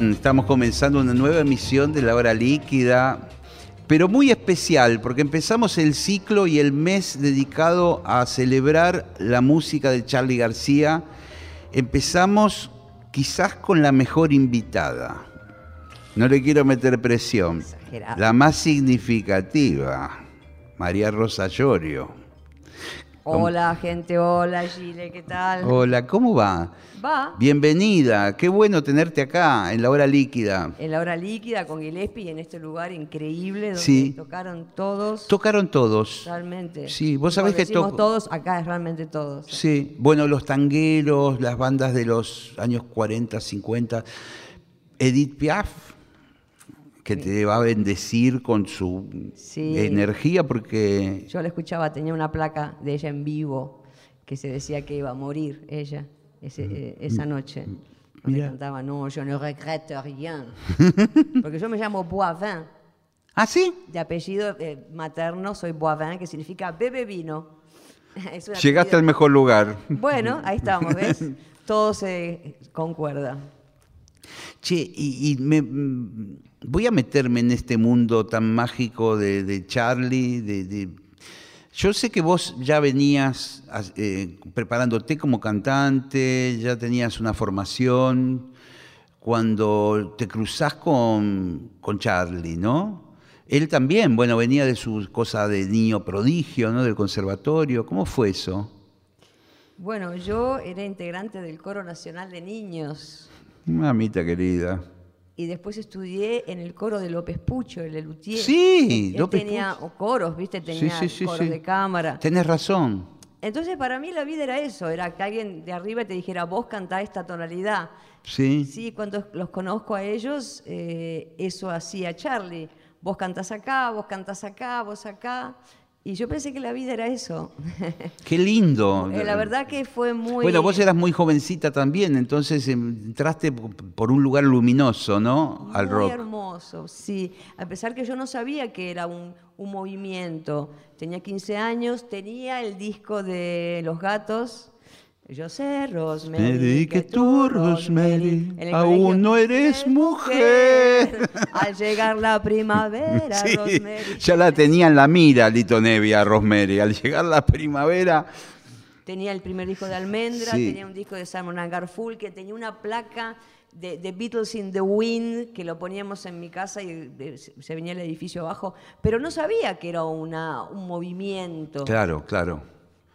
Estamos comenzando una nueva emisión de La Hora Líquida, pero muy especial porque empezamos el ciclo y el mes dedicado a celebrar la música de Charlie García. Empezamos quizás con la mejor invitada. No le quiero meter presión. Exagerado. La más significativa, María Rosa Llorio. Hola, gente, hola, Gile, ¿qué tal? Hola, ¿cómo va? Va Bienvenida, qué bueno tenerte acá en la hora líquida. en la hora líquida con Gillespie en este lugar increíble donde Sí. tocaron todos. Tocaron todos. realmente. Sí, vos sabés Cuando que decimos to- todos, acá es realmente todos. Sí, bueno, los tangueros, las bandas de los años 40, 50, Edith Piaf, que te va a bendecir con su Sí. energía porque... Yo la escuchaba, tenía una placa de ella en vivo que se decía que iba a morir ella ese- eh, esa noche. Donde Mm. Mira. cantaba, no, yo no regrette rien. Porque yo me llamo Boivin. ¿Ah, sí? De apellido eh, materno soy Boivin, que significa bebe vino. Llegaste al mejor lugar. Bueno, ahí estamos, ¿ves? Todo se concuerda. Che, y, me- mm, voy a meterme en este mundo tan mágico de, Charlie. De, Yo sé que vos ya venías as- eh, preparándote como cantante, ya tenías una formación. Cuando te cruzás con, con Charlie, ¿no? Él también, bueno, venía de su cosa de niño prodigio, ¿no? Del conservatorio. ¿Cómo fue eso? Bueno, yo era integrante del Coro Nacional de Niños Mamita querida. y después estudié en el coro de López Pucho, el Lelutier. Sí, Él López tenía Pucho. coros, ¿viste? Tenía sí, sí, coros de cámara. Tenés razón. Entonces, para mí la vida era eso, era que alguien de arriba te dijera, vos cantá esta tonalidad. Sí. Sí, cuando los conozco a ellos, eh, eso hacía Charlie. Vos cantás acá, vos cantás acá, vos acá. Y yo pensé que la vida era eso. Qué lindo. Eh, la verdad que fue muy... Bueno, vos eras muy jovencita también, entonces em, entraste por un lugar luminoso, ¿no? Al muy rock. hermoso, sí. A pesar que yo no sabía que era un, un movimiento. Tenía 15 años, tenía el disco de Los Gatos. Yo sé, Rosemary, Mary, que tú, Rosemary, aún colegio, no eres mujer. Al llegar la primavera, Sí, Rosemary. ya la tenía en la mira Lito Nevia, Rosemary. Al llegar la primavera, Tenía el primer disco de Almendra, Sí. tenía un disco de Simon Garfunkel, tenía una placa de, de Beatles in the Wind que lo poníamos en mi casa y eh, se se venía el edificio abajo, pero no sabía que era una, un movimiento. claro, claro.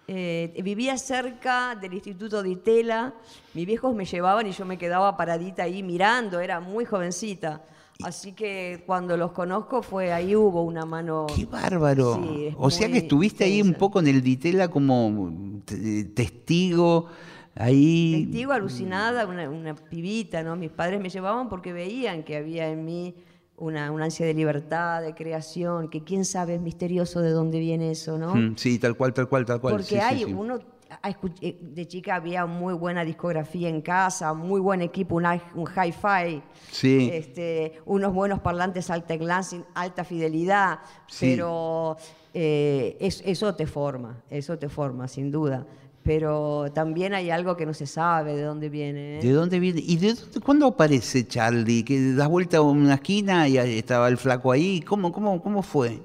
Eh, vivía cerca del Instituto de Itela, mis viejos me llevaban y yo me quedaba paradita ahí mirando, era muy jovencita. Así que cuando los conozco fue ahí hubo una mano. Qué bárbaro. Sí, o sea que estuviste ahí un poco en el Ditela como t- testigo, ahí. Testigo alucinada, una, una pibita, ¿no? Mis padres me llevaban porque veían que había en mí una, una ansia de libertad, de creación, que quién sabe, es misterioso de dónde viene eso, ¿no? Mm, Sí, tal cual, tal cual, tal cual. Porque sí, sí, hay sí. uno, a escu- eh, de chica había muy buena discografía en casa, muy buen equipo, una- un hi-fi, Sí. este, unos buenos parlantes alta glancing, alta fidelidad, Sí. pero eh, es- eso te forma, eso te forma, sin duda. Pero también hay algo que no se sabe de dónde viene. ¿eh? ¿De dónde viene? ¿Y de dónde, cuándo aparece Charlie? ¿Que das vuelta a una esquina y estaba el flaco ahí? ¿Cómo, cómo, cómo fue?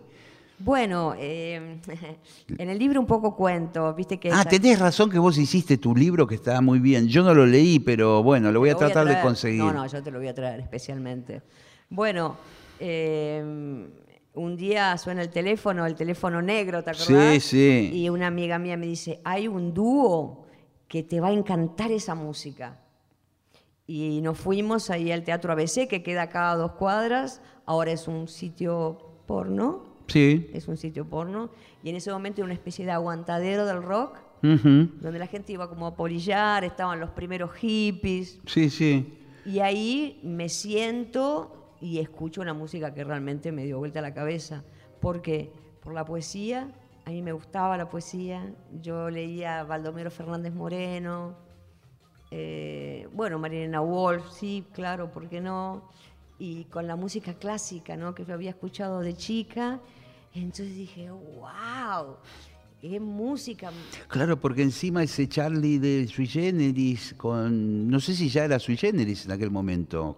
Bueno, eh, en el libro un poco cuento, viste que... Ah, esa- tenés razón que vos hiciste tu libro que estaba muy bien. Yo no lo leí, pero bueno, lo voy a tratar de conseguir. No, no, yo te lo voy a traer especialmente. Bueno, eh, un día suena el teléfono, el teléfono negro, ¿te acordás? Sí, sí. Y una amiga mía me dice, hay un dúo que te va a encantar esa música. Y nos fuimos ahí al Teatro ABC, que queda acá a dos cuadras. Ahora es un sitio porno. Sí. Es un sitio porno. Y en ese momento era una especie de aguantadero del rock. Donde la gente iba como a polillar, estaban los primeros hippies. Sí, sí. Y ahí me siento y escucho una música que realmente me dio vuelta la cabeza. ¿Por qué? Por la poesía. A mí me gustaba la poesía. Yo leía a Baldomero Fernández Moreno. eh, bueno, Marilena Wolf, sí, claro, ¿por qué no? Y con la música clásica, ¿no? Que yo había escuchado de chica. Entonces dije, wow, es música. Claro, porque encima ese Charlie de Sui Generis, con, no sé si ya era Sui Generis en aquel momento.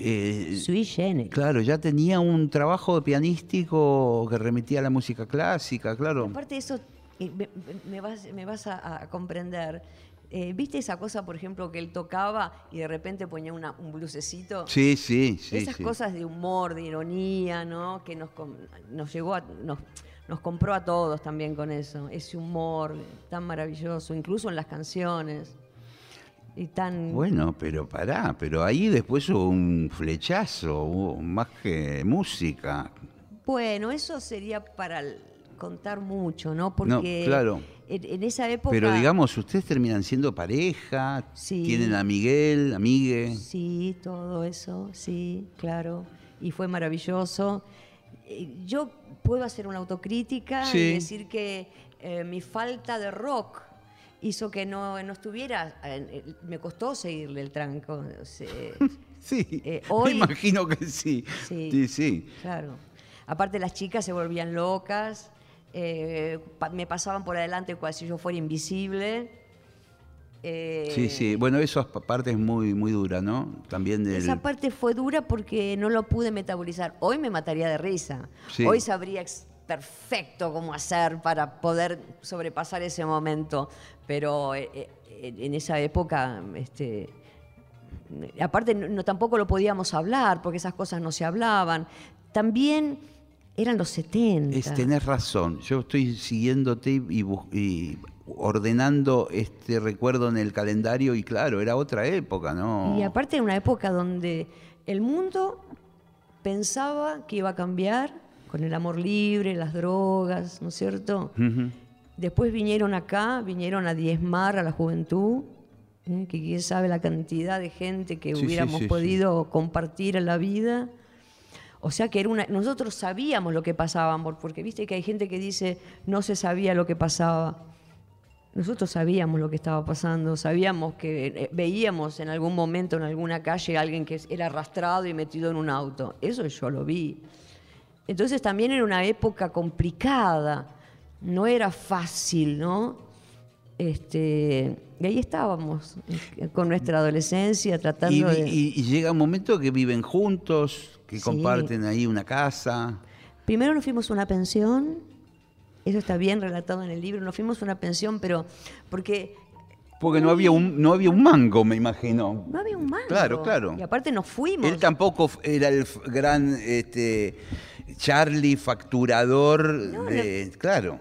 Eh, Sui generis. Claro, ya tenía un trabajo pianístico que remitía a la música clásica, claro. Aparte de eso, eh, me, me vas, me vas a, a comprender. Eh, ¿Viste esa cosa, por ejemplo, que él tocaba y de repente ponía una- un blusecito? Sí, sí, sí. Esas sí. cosas de humor, de ironía, ¿no? Que nos, com- nos llegó a, nos, nos compró a todos también con eso. Ese humor tan maravilloso, incluso en las canciones. Y tan. Bueno, pero pará, pero ahí después hubo un flechazo, hubo más que música. Bueno, eso sería para contar mucho, ¿no? Porque claro. en, en esa época. Pero digamos, ustedes terminan siendo pareja, Sí. tienen a Miguel, a Migue. Sí, todo eso, sí, claro. Y fue maravilloso. Eh, Yo puedo hacer una autocrítica Sí. y decir que eh, mi falta de rock hizo que no, no estuviera. me costó seguirle el tranco. Sí, Eh, hoy- me imagino que sí. Sí. Sí, sí. Claro. Aparte las chicas se volvían locas, eh, pa- me pasaban por adelante cual si yo fuera invisible. Eh, Sí, sí. Bueno, eso es parte es muy, muy dura, ¿no? También del... Esa parte fue dura porque no lo pude metabolizar. Hoy me mataría de risa. Sí. Hoy sabría ex- perfecto cómo hacer para poder sobrepasar ese momento. Pero eh, eh, en esa época, este, aparte no, tampoco lo podíamos hablar porque esas cosas no se hablaban. También eran los 70. Es, tenés razón. Yo estoy siguiéndote y, y ordenando este recuerdo en el calendario y claro, era otra época, ¿no? Y aparte de una época donde el mundo pensaba que iba a cambiar con el amor libre, las drogas, ¿no es cierto? Ujú. Después vinieron acá, vinieron a diezmar a la juventud, ¿eh? que quién sabe la cantidad de gente que Sí, hubiéramos sí, sí. podido compartir en la vida. O sea que era una, nosotros sabíamos lo que pasaba, porque viste que hay gente que dice no se sabía lo que pasaba. Nosotros sabíamos lo que estaba pasando, sabíamos que eh, veíamos en algún momento en alguna calle a alguien que era arrastrado y metido en un auto. Eso yo lo vi. Entonces también era una época complicada, no era fácil, ¿no? Este, y ahí estábamos, con nuestra adolescencia, Y, tratando de... y- y llega un momento que viven juntos, que Sí. comparten ahí una casa. Primero nos fuimos a una pensión, eso está bien relatado en el libro, nos fuimos a una pensión, pero porque Porque no había un, no había un mango, me imagino. no había un mango. Claro, claro. Y aparte nos fuimos. Él tampoco era el gran este, Charlie facturador No, de. Claro.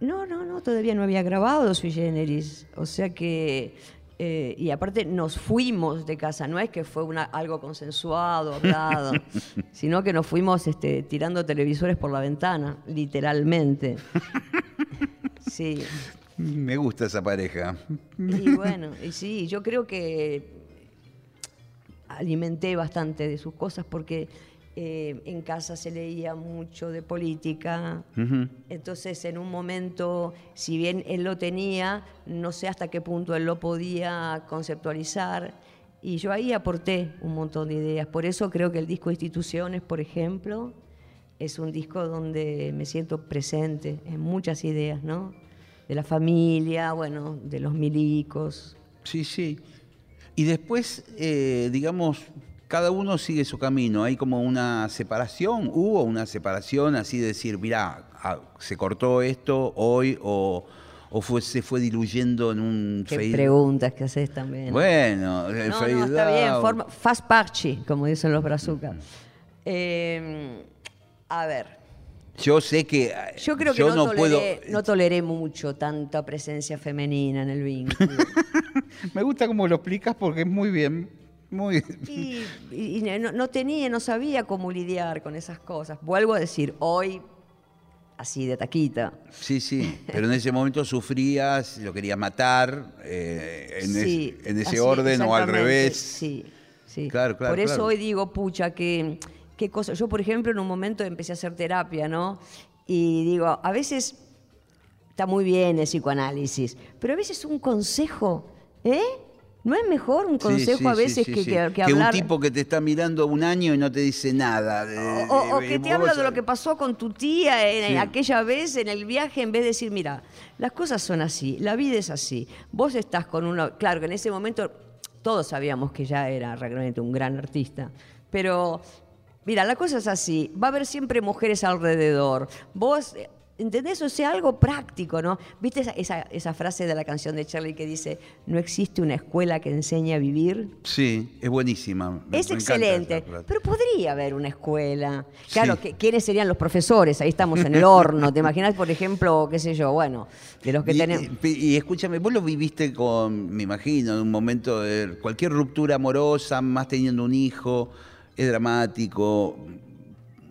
No, no, no, todavía no había grabado Sui Generis. O sea que. eh, y aparte nos fuimos de casa, no es que fue una, algo consensuado, hablado, sino que nos fuimos este, tirando televisores por la ventana, literalmente. Sí. Me gusta esa pareja. Y bueno, y sí, yo creo que alimenté bastante de sus cosas porque eh, en casa se leía mucho de política. Ujú. Entonces, en un momento, si bien él lo tenía, no sé hasta qué punto él lo podía conceptualizar. Y yo ahí aporté un montón de ideas. Por eso creo que el disco Instituciones, por ejemplo, es un disco donde me siento presente en muchas ideas, ¿no? De la familia, bueno, de los milicos. Sí, sí. Y después, eh, digamos, cada uno sigue su camino. Hay como una separación. ¿Hubo una separación así de decir, mirá, ah, se cortó esto hoy o, o fue, se fue diluyendo en un Qué fade- preguntas que haces también. Bueno, el No, fade no, está bien, forma, fast parchi, como dicen los brazucas. Eh, a ver, Yo sé que eh, yo creo que no, no puedo. toleré, no toleré mucho tanta presencia femenina en el vínculo. Me gusta cómo lo explicas porque es muy bien. Muy y y no, no tenía, no sabía cómo lidiar con esas cosas. Vuelvo a decir, hoy así de taquita. Sí, sí, pero en ese momento sufrías, lo querías matar, eh, en, es- Sí, en ese así, orden o al revés. Sí, sí. Claro, claro, Por eso claro. hoy digo, pucha, que qué cosa. Yo, por ejemplo, en un momento empecé a hacer terapia, ¿no? Y digo, a veces está muy bien el psicoanálisis, pero a veces un consejo, ¿eh? ¿No es mejor un consejo sí, a veces sí, que, sí. que- que un hablar? tipo que te está mirando un año y no te dice nada. de- O, o- o de- que te habla de lo que pasó con tu tía en, aquella vez en el viaje, en vez de decir, mira, las cosas son así, la vida es así. Vos estás con uno. Claro que en ese momento todos sabíamos que ya era realmente un gran artista, pero mira, la cosa es así: va a haber siempre mujeres alrededor. Vos. ¿Entendés? O sea, algo práctico, ¿no? ¿Viste esa, esa- esa frase de la canción de Charlie que dice, no existe una escuela que enseñe a vivir? Sí, es buenísima. me- Es me excelente, pero podría haber una escuela. Claro, Sí. que, ¿quiénes serían los profesores? Ahí estamos en el horno. ¿Te imaginas, por ejemplo, qué sé yo, bueno, de los que y, tenemos... y- y escúchame, vos lo viviste con, me imagino, en un momento de cualquier ruptura amorosa, más teniendo un hijo, es dramático,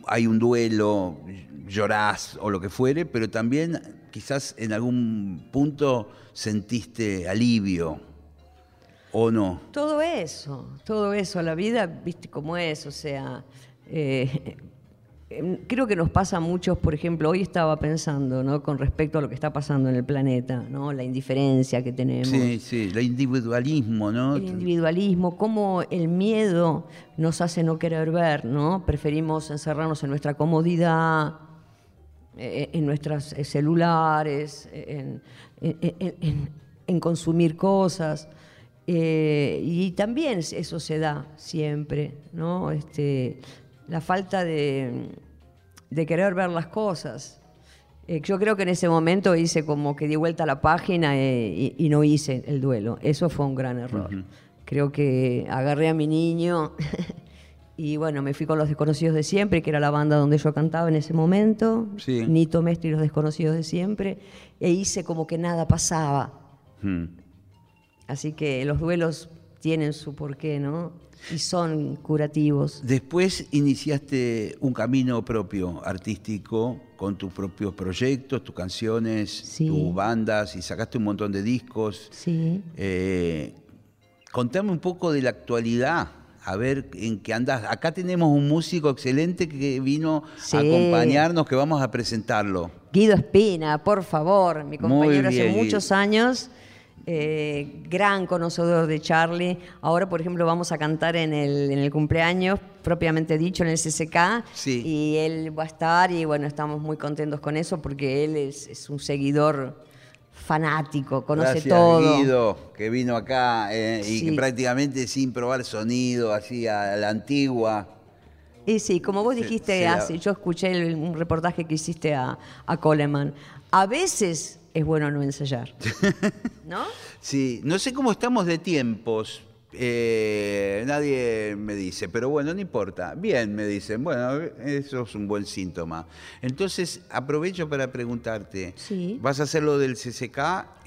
hay un duelo, llorás o lo que fuere, pero también quizás en algún punto sentiste alivio, ¿o no? Todo eso, todo eso, la vida, viste cómo es, o sea, eh, creo que nos pasa a muchos, por ejemplo, hoy estaba pensando, ¿no? Con respecto a lo que está pasando en el planeta, ¿no? La indiferencia que tenemos. Sí, sí, el individualismo, ¿no? El individualismo, cómo el miedo nos hace no querer ver, ¿no? Preferimos encerrarnos en nuestra comodidad, eh, en nuestros eh, celulares, en, en- en- en- en consumir cosas. Eh, y también eso se da siempre, ¿no? Este, la falta de, de querer ver las cosas. Eh, yo creo que en ese momento hice como que di vuelta a la página eh, y, y no hice el duelo. Eso fue un gran error. Creo que agarré a mi niño y bueno, me fui con los desconocidos de siempre, que era la banda donde yo cantaba en ese momento. Sí. Nito Mestre y los desconocidos de siempre. E hice como que nada pasaba. Hmm. Así que los duelos tienen su porqué, ¿no? Y son curativos. Después iniciaste un camino propio, artístico, con tus propios proyectos, tus canciones, Sí. tus bandas, y sacaste un montón de discos. Sí. Eh, contame un poco de la actualidad, a ver en qué andas. Acá tenemos un músico excelente que vino Sí. a acompañarnos, que vamos a presentarlo. Guido Espina, por favor, mi compañero hace Guido. muchos años, eh, gran conocedor de Charlie. Ahora, por ejemplo, vamos a cantar en el, en el cumpleaños, propiamente dicho, en el CCK. Sí. Y él va a estar y bueno, estamos muy contentos con eso porque él es, es un seguidor fanático, conoce Gracias, todo. Guido, que vino acá eh, y que prácticamente sin probar sonido, así a la antigua. Y sí, como vos dijiste, hace- yo escuché el- un reportaje que hiciste a, a Coleman. A veces es bueno no ensayar. ¿No? Sí, no sé cómo estamos de tiempos. eh, nadie me dice, pero bueno, no importa. Bien, me dicen, bueno, eso es un buen síntoma. Entonces, aprovecho para preguntarte, Sí. vas a hacer lo del CCK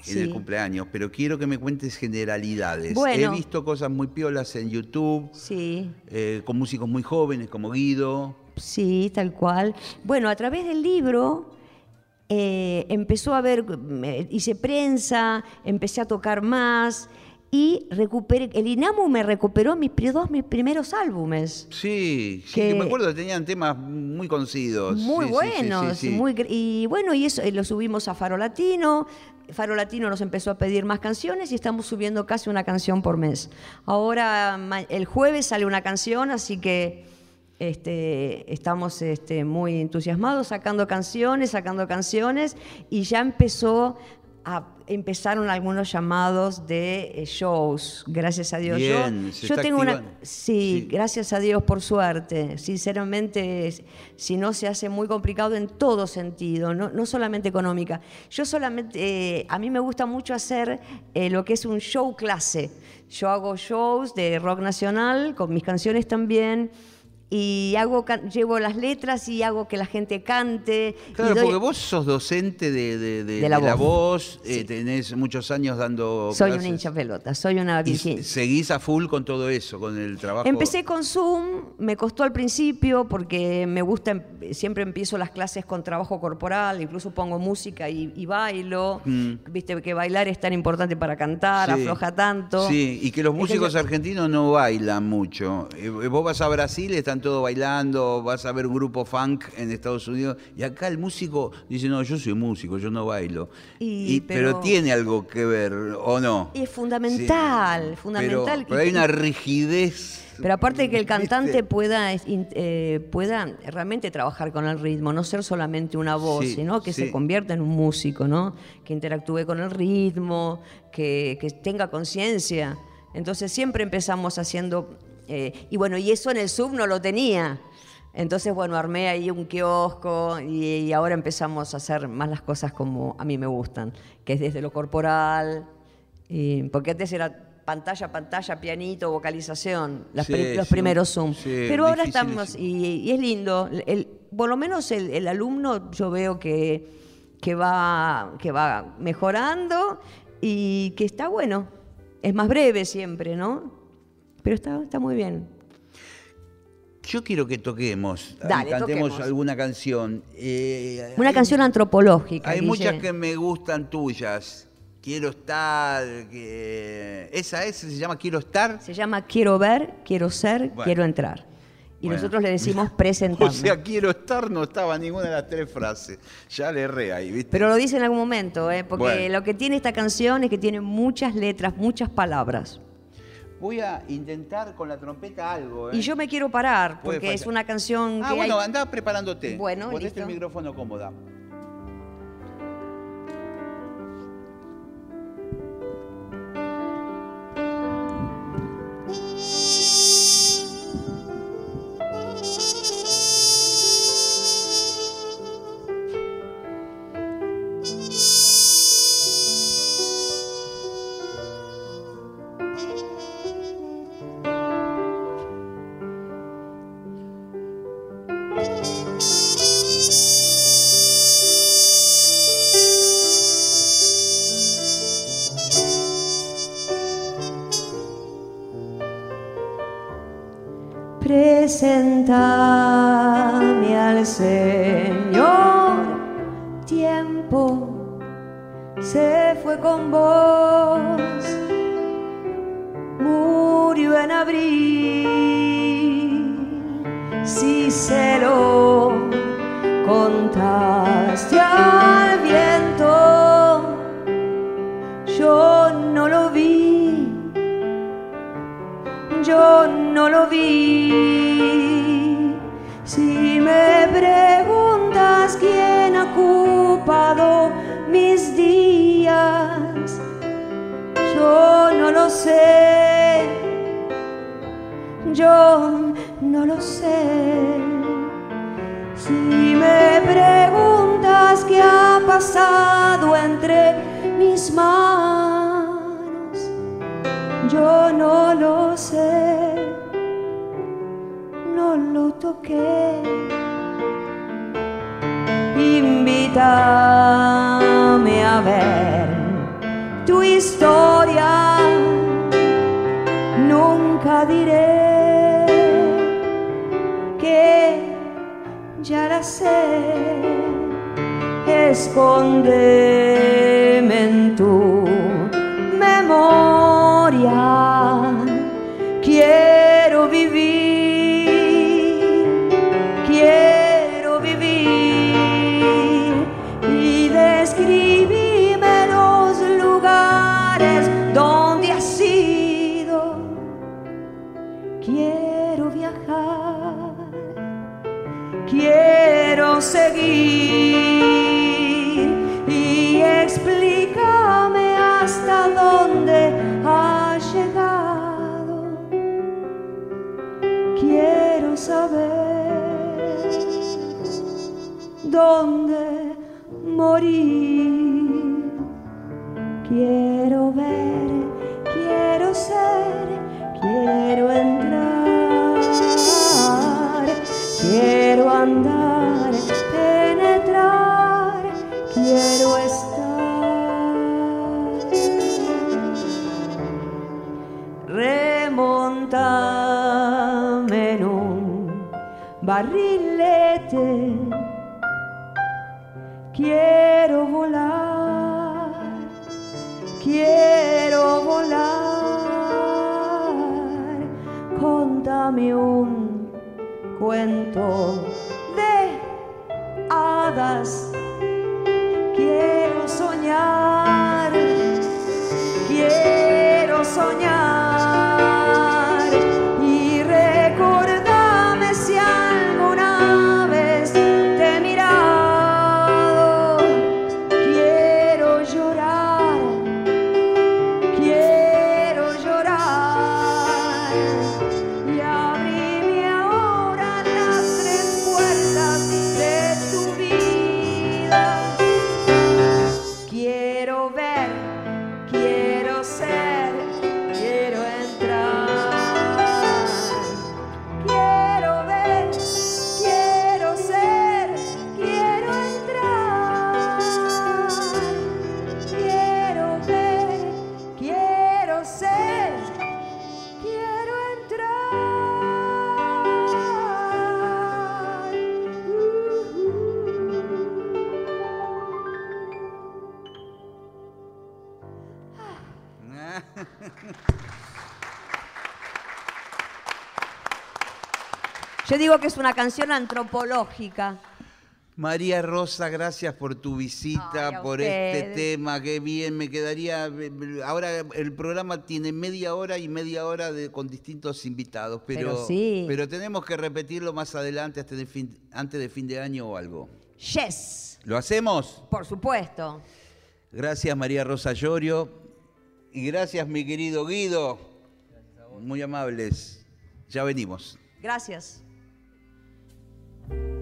en el Sí. cumpleaños, pero quiero que me cuentes generalidades. He Bueno. visto cosas muy piolas en YouTube, Sí, eh, con músicos muy jóvenes como Guido. sí, tal cual. Bueno, a través del libro eh, empezó a ver, hice prensa, empecé a tocar más y recuperé, el INAMU me recuperó mis dos mis primeros álbumes. Sí, sí, Que- que me acuerdo que tenían temas muy conocidos. Muy Sí, buenos, sí. muy y bueno, y eso lo subimos a Faro Latino. Faro Latino nos empezó a pedir más canciones y estamos subiendo casi una canción por mes. Ahora el jueves sale una canción, así que este, estamos este, muy entusiasmados sacando canciones, sacando canciones y ya empezó a empezaron algunos llamados de eh, shows, gracias a Dios. Yo- Bien, se yo está tengo una activando. sí, Sí. gracias a Dios por suerte. Sinceramente, si no se hace muy complicado en todo sentido, no, no solamente económica. Yo solamente, eh, a mí me gusta mucho hacer eh, lo que es un show clase. Yo hago shows de rock nacional con mis canciones también. Y hago llevo las letras y hago que la gente cante. Claro, doy- porque vos sos docente de, de- de- De la voz. voz, eh, tenés muchos años dando soy clases. una hincha pelota, soy una virgen. seguís a full con todo eso, con el trabajo. Empecé con Zoom, me costó al principio porque me gusta, em- siempre empiezo las clases con trabajo corporal, incluso pongo música y, y bailo. Viste que bailar es tan importante para cantar, Mm. Sí. afloja tanto. Sí, y que los Es que músicos yo- argentinos no bailan mucho. Eh, Vos vas a Brasil, están todos bailando, vas a ver un grupo funk en Estados Unidos, y acá el músico dice, no, yo soy músico, yo no bailo. Y, Y- pero, pero- tiene algo que ver, ¿o no? Y es fundamental, Sí, fundamental. Pero, pero hay una rigidez. Pero aparte de que el cantante ¿viste? pueda, eh, pueda realmente trabajar con el ritmo, no ser solamente una voz, Sí, sino que sí. se convierta en un músico, ¿no? Que interactúe con el ritmo, que, que tenga conciencia. Entonces siempre empezamos haciendo, eh, y bueno, y eso en el sub no lo tenía. Entonces, bueno, armé ahí un kiosco y, y ahora empezamos a hacer más las cosas como a mí me gustan, que es desde lo corporal, y- porque antes era pantalla, pantalla, pianito, vocalización, las Sí, pri- los sí, primeros Zoom. sí, Pero ahora estamos, y, y es lindo, el- por lo menos el, el alumno yo veo que, que, va, que va mejorando y que está bueno. Es más breve siempre, ¿no? Pero está, está muy bien. Yo quiero que toquemos, Dale, cantemos toquemos. alguna canción. Eh, Una hay- canción antropológica. Hay Guille. muchas que me gustan tuyas. Quiero estar, que... esa es, se llama Quiero estar. Se llama Quiero ver, quiero ser, Bueno. quiero entrar. Y Bueno. nosotros le decimos presentarme. O sea, quiero estar no estaba ninguna de las tres frases. Ya le erré ahí, ¿viste? Pero lo dice en algún momento, ¿eh? porque Bueno. lo que tiene esta canción es que tiene muchas letras, muchas palabras. Voy a intentar con la trompeta algo, ¿eh? Y yo me quiero parar, porque es una canción Ah, que bueno, hay... andá preparándote. Bueno, Ponete listo. el micrófono cómoda. Presentame al Señor, tiempo se fue con vos, Yo no lo sé. Si me preguntas qué ha pasado entre mis manos, yo no lo sé, no lo toqué. Invítame a ver tu historia, nunca diré ya la sé. Escóndeme Quiero volar, quiero volar. Contame un cuento Yo digo que es una canción antropológica. María Rosa, gracias por tu visita, Ay, por este tema, qué bien, me quedaría... Ahora el programa tiene media hora y media hora de, con distintos invitados, pero, Pero sí. pero tenemos que repetirlo más adelante, antes de, fin, antes de fin de año o algo. Yes, ¿Lo hacemos? por supuesto. Gracias María Rosa Llorio y gracias mi querido Guido. Muy amables. Ya venimos. Gracias. Nacional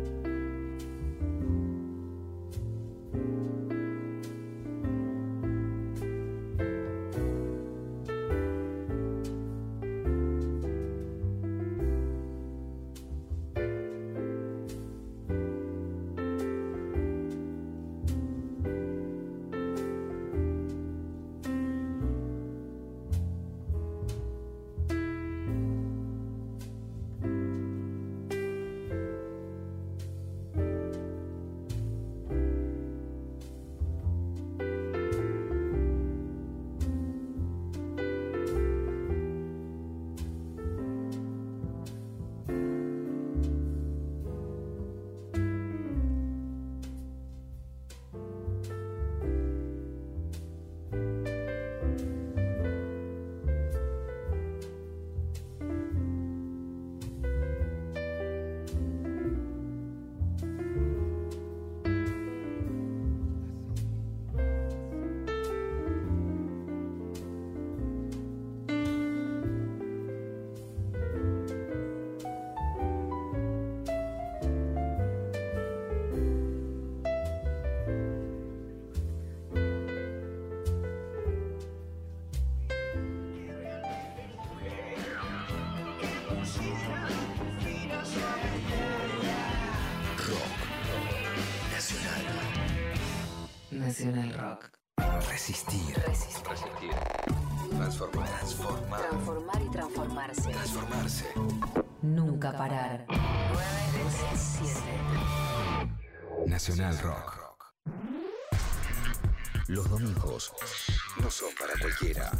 Nacional Rock. Los domingos no son para cualquiera.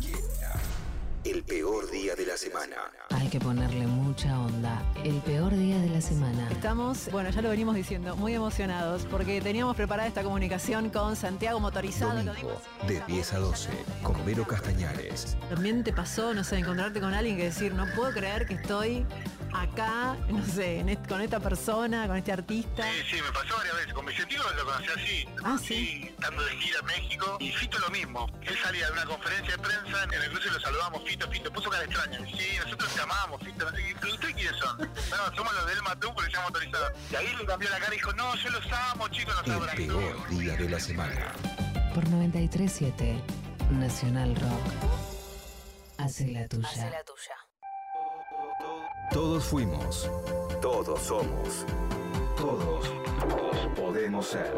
El peor día de la semana. Hay que ponerle mucha onda. El peor día de la semana. Estamos, bueno, ya lo venimos diciendo, muy emocionados porque teníamos preparada esta comunicación con Santiago Motorizado. Lo Domingo, dimos- de 10 a 12, con Vero Castañares. También te pasó, no sé, encontrarte con alguien que decir, no puedo creer que estoy acá, no sé, en est- con esta persona, con este artista. Sí, sí, me pasó varias veces. Con Vicentico lo conocí así. Ah, sí. Estando de gira en México. Y Fito lo mismo. Él salía de una conferencia de prensa, en el cruce lo saludamos, Fito, Fito. Puso cara extraña. Sí, nosotros te amamos, Fito. No sé qué. ¿Pero ustedes quiénes son? No, somos los del Matú, policía motorizada. Y ahí le cambió la cara y dijo, no, yo los amo, chicos, los El abrazo. peor día de la semana. Por 937. Nacional Rock. Hace la tuya. tuya. Todos fuimos. Todos somos. Todos, todos podemos ser.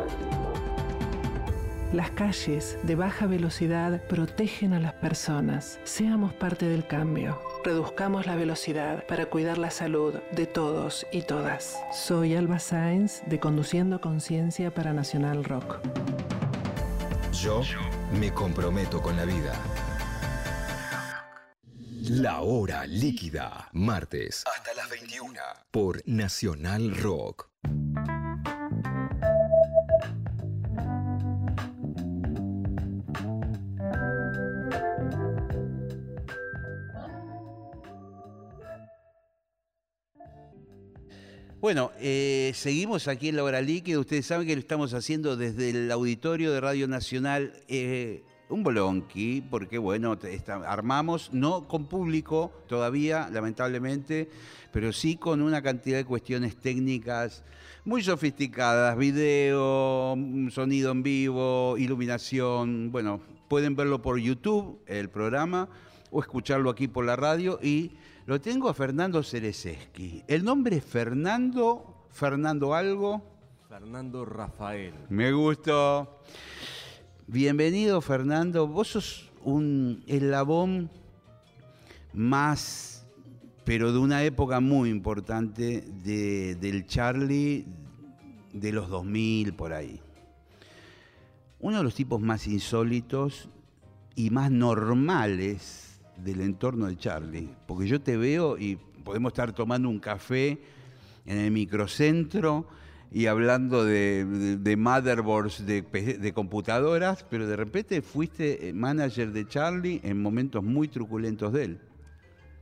Las calles de baja velocidad protegen a las personas. Seamos parte del cambio. Reduzcamos la velocidad para cuidar la salud de todos y todas. Soy Alba Sáenz de Conduciendo Conciencia para Nacional Rock. Yo me comprometo con la vida. La hora líquida. Martes hasta las 21 por Nacional Rock. Bueno, eh, seguimos aquí en la hora líquida. Ustedes saben que lo estamos haciendo desde el auditorio de Radio Nacional. eh, un bolonqui, porque bueno, está- armamos, no con público todavía, lamentablemente, pero sí con una cantidad de cuestiones técnicas muy sofisticadas, video, sonido en vivo, iluminación. Bueno, pueden verlo por YouTube, el programa, o escucharlo aquí por la radio. Y lo tengo a Fernando Cerezeski. El nombre es Fernando, Fernando algo. Fernando Rafael. Me gustó. Bienvenido, Fernando. Vos sos un eslabón más, pero de una época muy importante de- del Charlie de los 2000 por ahí. Uno de los tipos más insólitos y más normales del entorno de Charlie. Porque yo te veo y podemos estar tomando un café en el microcentro y hablando de, de- de motherboards de, computadoras, pero de repente fuiste eh, manager de Charlie en momentos muy truculentos de él.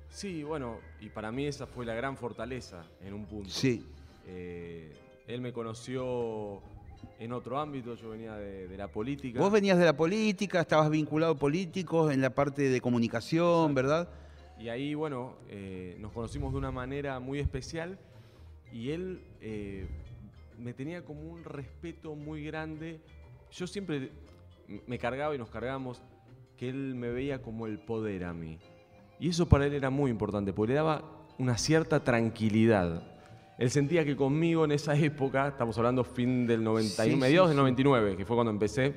Sí, bueno, y para mí esa fue la gran fortaleza en un punto. Sí. Eh, él me conoció en otro ámbito, yo venía de, de la política. Vos venías de la política, estabas vinculado a políticos en la parte de comunicación, ¿verdad? Y ahí, bueno, eh, nos conocimos de una manera muy especial y él eh, me tenía como un respeto muy grande. Yo siempre me cargaba y nos cargamos que él me veía como el poder a mí. Y eso para él era muy importante, porque le daba una cierta tranquilidad. Él sentía que conmigo en esa época, estamos hablando fin del 91, Sí, sí, mediados del sí. 99, que fue cuando empecé,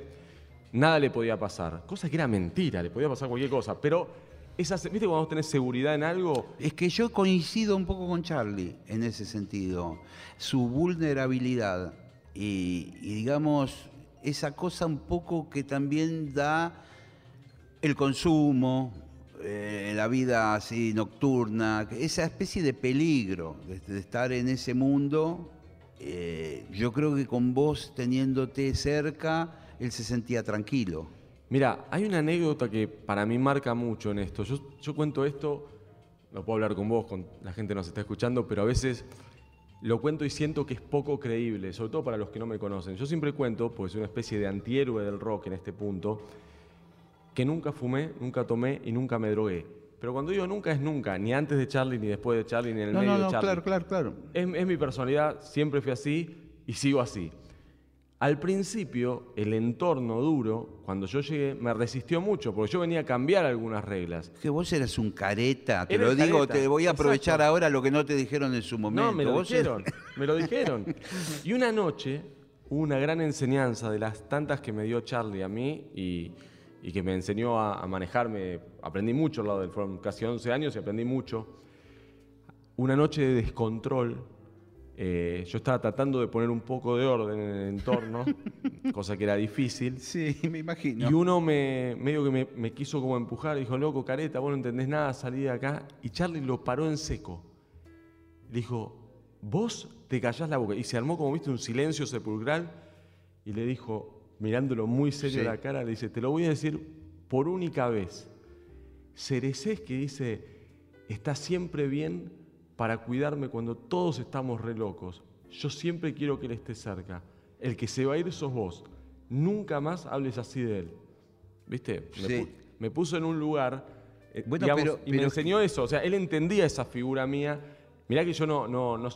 nada le podía pasar. Cosa que era mentira, le podía pasar cualquier cosa. Pero, esa, ¿viste cuando vos tenés seguridad en algo? Es que yo coincido un poco con Charlie en ese sentido. Su vulnerabilidad y, digamos, esa cosa un poco que también da el consumo, eh, la vida así nocturna, esa especie de peligro de, de estar en ese mundo. eh, yo creo que con vos teniéndote cerca, él se sentía tranquilo. Mira, hay una anécdota que para mí marca mucho en esto. Yo, yo cuento esto, no puedo hablar con vos, con la gente nos está escuchando, pero a veces lo cuento y siento que es poco creíble, sobre todo para los que no me conocen. Yo siempre cuento, pues soy una especie de antihéroe del rock en este punto, que nunca fumé, nunca tomé y nunca me drogué. Pero cuando digo nunca es nunca, ni antes de Charlie, ni después de Charlie, ni en el No, medio no, de no, Charlie. claro, claro, claro. Es, es mi personalidad, siempre fui así y sigo así. Al principio, el entorno duro, cuando yo llegué, me resistió mucho, porque yo venía a cambiar algunas reglas. Que vos eras un careta, te Era lo digo, careta, te voy a aprovechar exacto. ahora lo que no te dijeron en su momento. No, me lo Vos dijeron, me lo dijeron. Y una noche una gran enseñanza de las tantas que me dio Charlie a mí y, y que me enseñó a, a manejarme. Aprendí mucho al lado de él, fueron casi 11 años y aprendí mucho. Una noche de descontrol, eh, yo estaba tratando de poner un poco de orden en el entorno, cosa que era difícil. Sí, me imagino. Y uno me, medio que me, me quiso como empujar, dijo, loco, careta, vos no entendés nada, salí de acá. Y Charlie lo paró en seco. Le dijo, vos te callás la boca. Y se armó, como viste, un silencio sepulcral. Y le dijo, mirándolo muy serio Sí. a la cara, le dice, te lo voy a decir por única vez. Cerecés que dice, está siempre bien para cuidarme cuando todos estamos re locos. Yo siempre quiero que él esté cerca. El que se va a ir sos vos. Nunca más hables así de él. ¿Viste? Me, Sí. pu- me puso en un lugar eh, Bueno, digamos, pero- y me enseñó eso. O sea, él entendía esa figura mía. Mirá que yo no, no, no.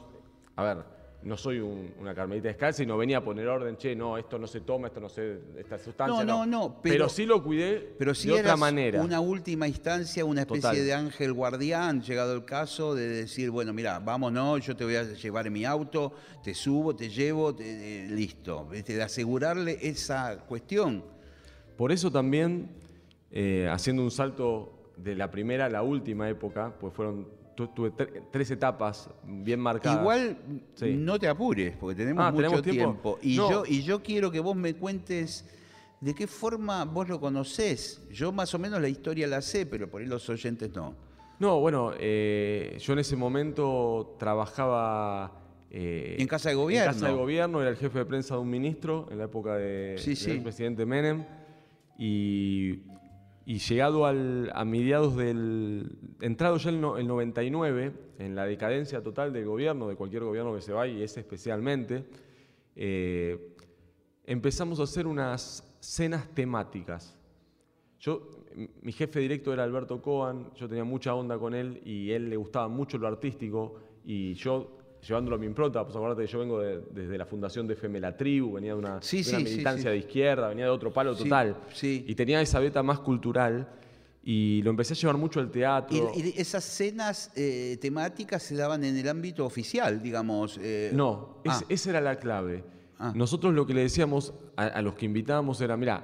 A ver, no soy un- una carmelita descalza y no venía a poner orden, che, no, esto no se toma, esto no se, esta sustancia. No, no, no, pero- Pero, sí lo cuidé Pero si de otra manera. una última instancia, una especie Total. de ángel guardián, llegado el caso de decir, bueno, mira, vámonos, yo te voy a llevar en mi auto, te subo, te llevo, te- eh, listo. De asegurarle esa cuestión. Por eso también, eh, haciendo un salto de la primera a la última época, pues fueron, tuve tre- tres etapas bien marcadas. Igual Sí. no te apures, porque tenemos Ah, mucho ¿tenemos tiempo? tiempo. Y, No. yo, y yo quiero que vos me cuentes de qué forma vos lo conocés. Yo más o menos la historia la sé, pero por ahí los oyentes no. No, bueno, eh, yo en ese momento trabajaba... eh, En Casa de Gobierno. En Casa de Gobierno, era el jefe de prensa de un ministro en la época de, Sí, sí. del presidente Menem. Y, y llegado al- a mediados del... Entrado ya el, el 99, en la decadencia total del gobierno, de cualquier gobierno que se vaya, y ese especialmente, eh, empezamos a hacer unas cenas temáticas. Yo, mi jefe directo era Alberto Coan, yo tenía mucha onda con él y él le gustaba mucho lo artístico y yo llevándolo a mi impronta, pues acuérdate que yo vengo de- desde la fundación de FM La Tribu, venía de una, Sí, de una sí, sí, militancia sí. de izquierda, venía de otro palo total y tenía esa beta más cultural y lo empecé a llevar mucho al teatro. Y, y esas cenas eh, temáticas se daban en el ámbito oficial, digamos. eh, No, es- ah, esa era la clave. Ah. Nosotros lo que le decíamos a, a los que invitábamos era, mira,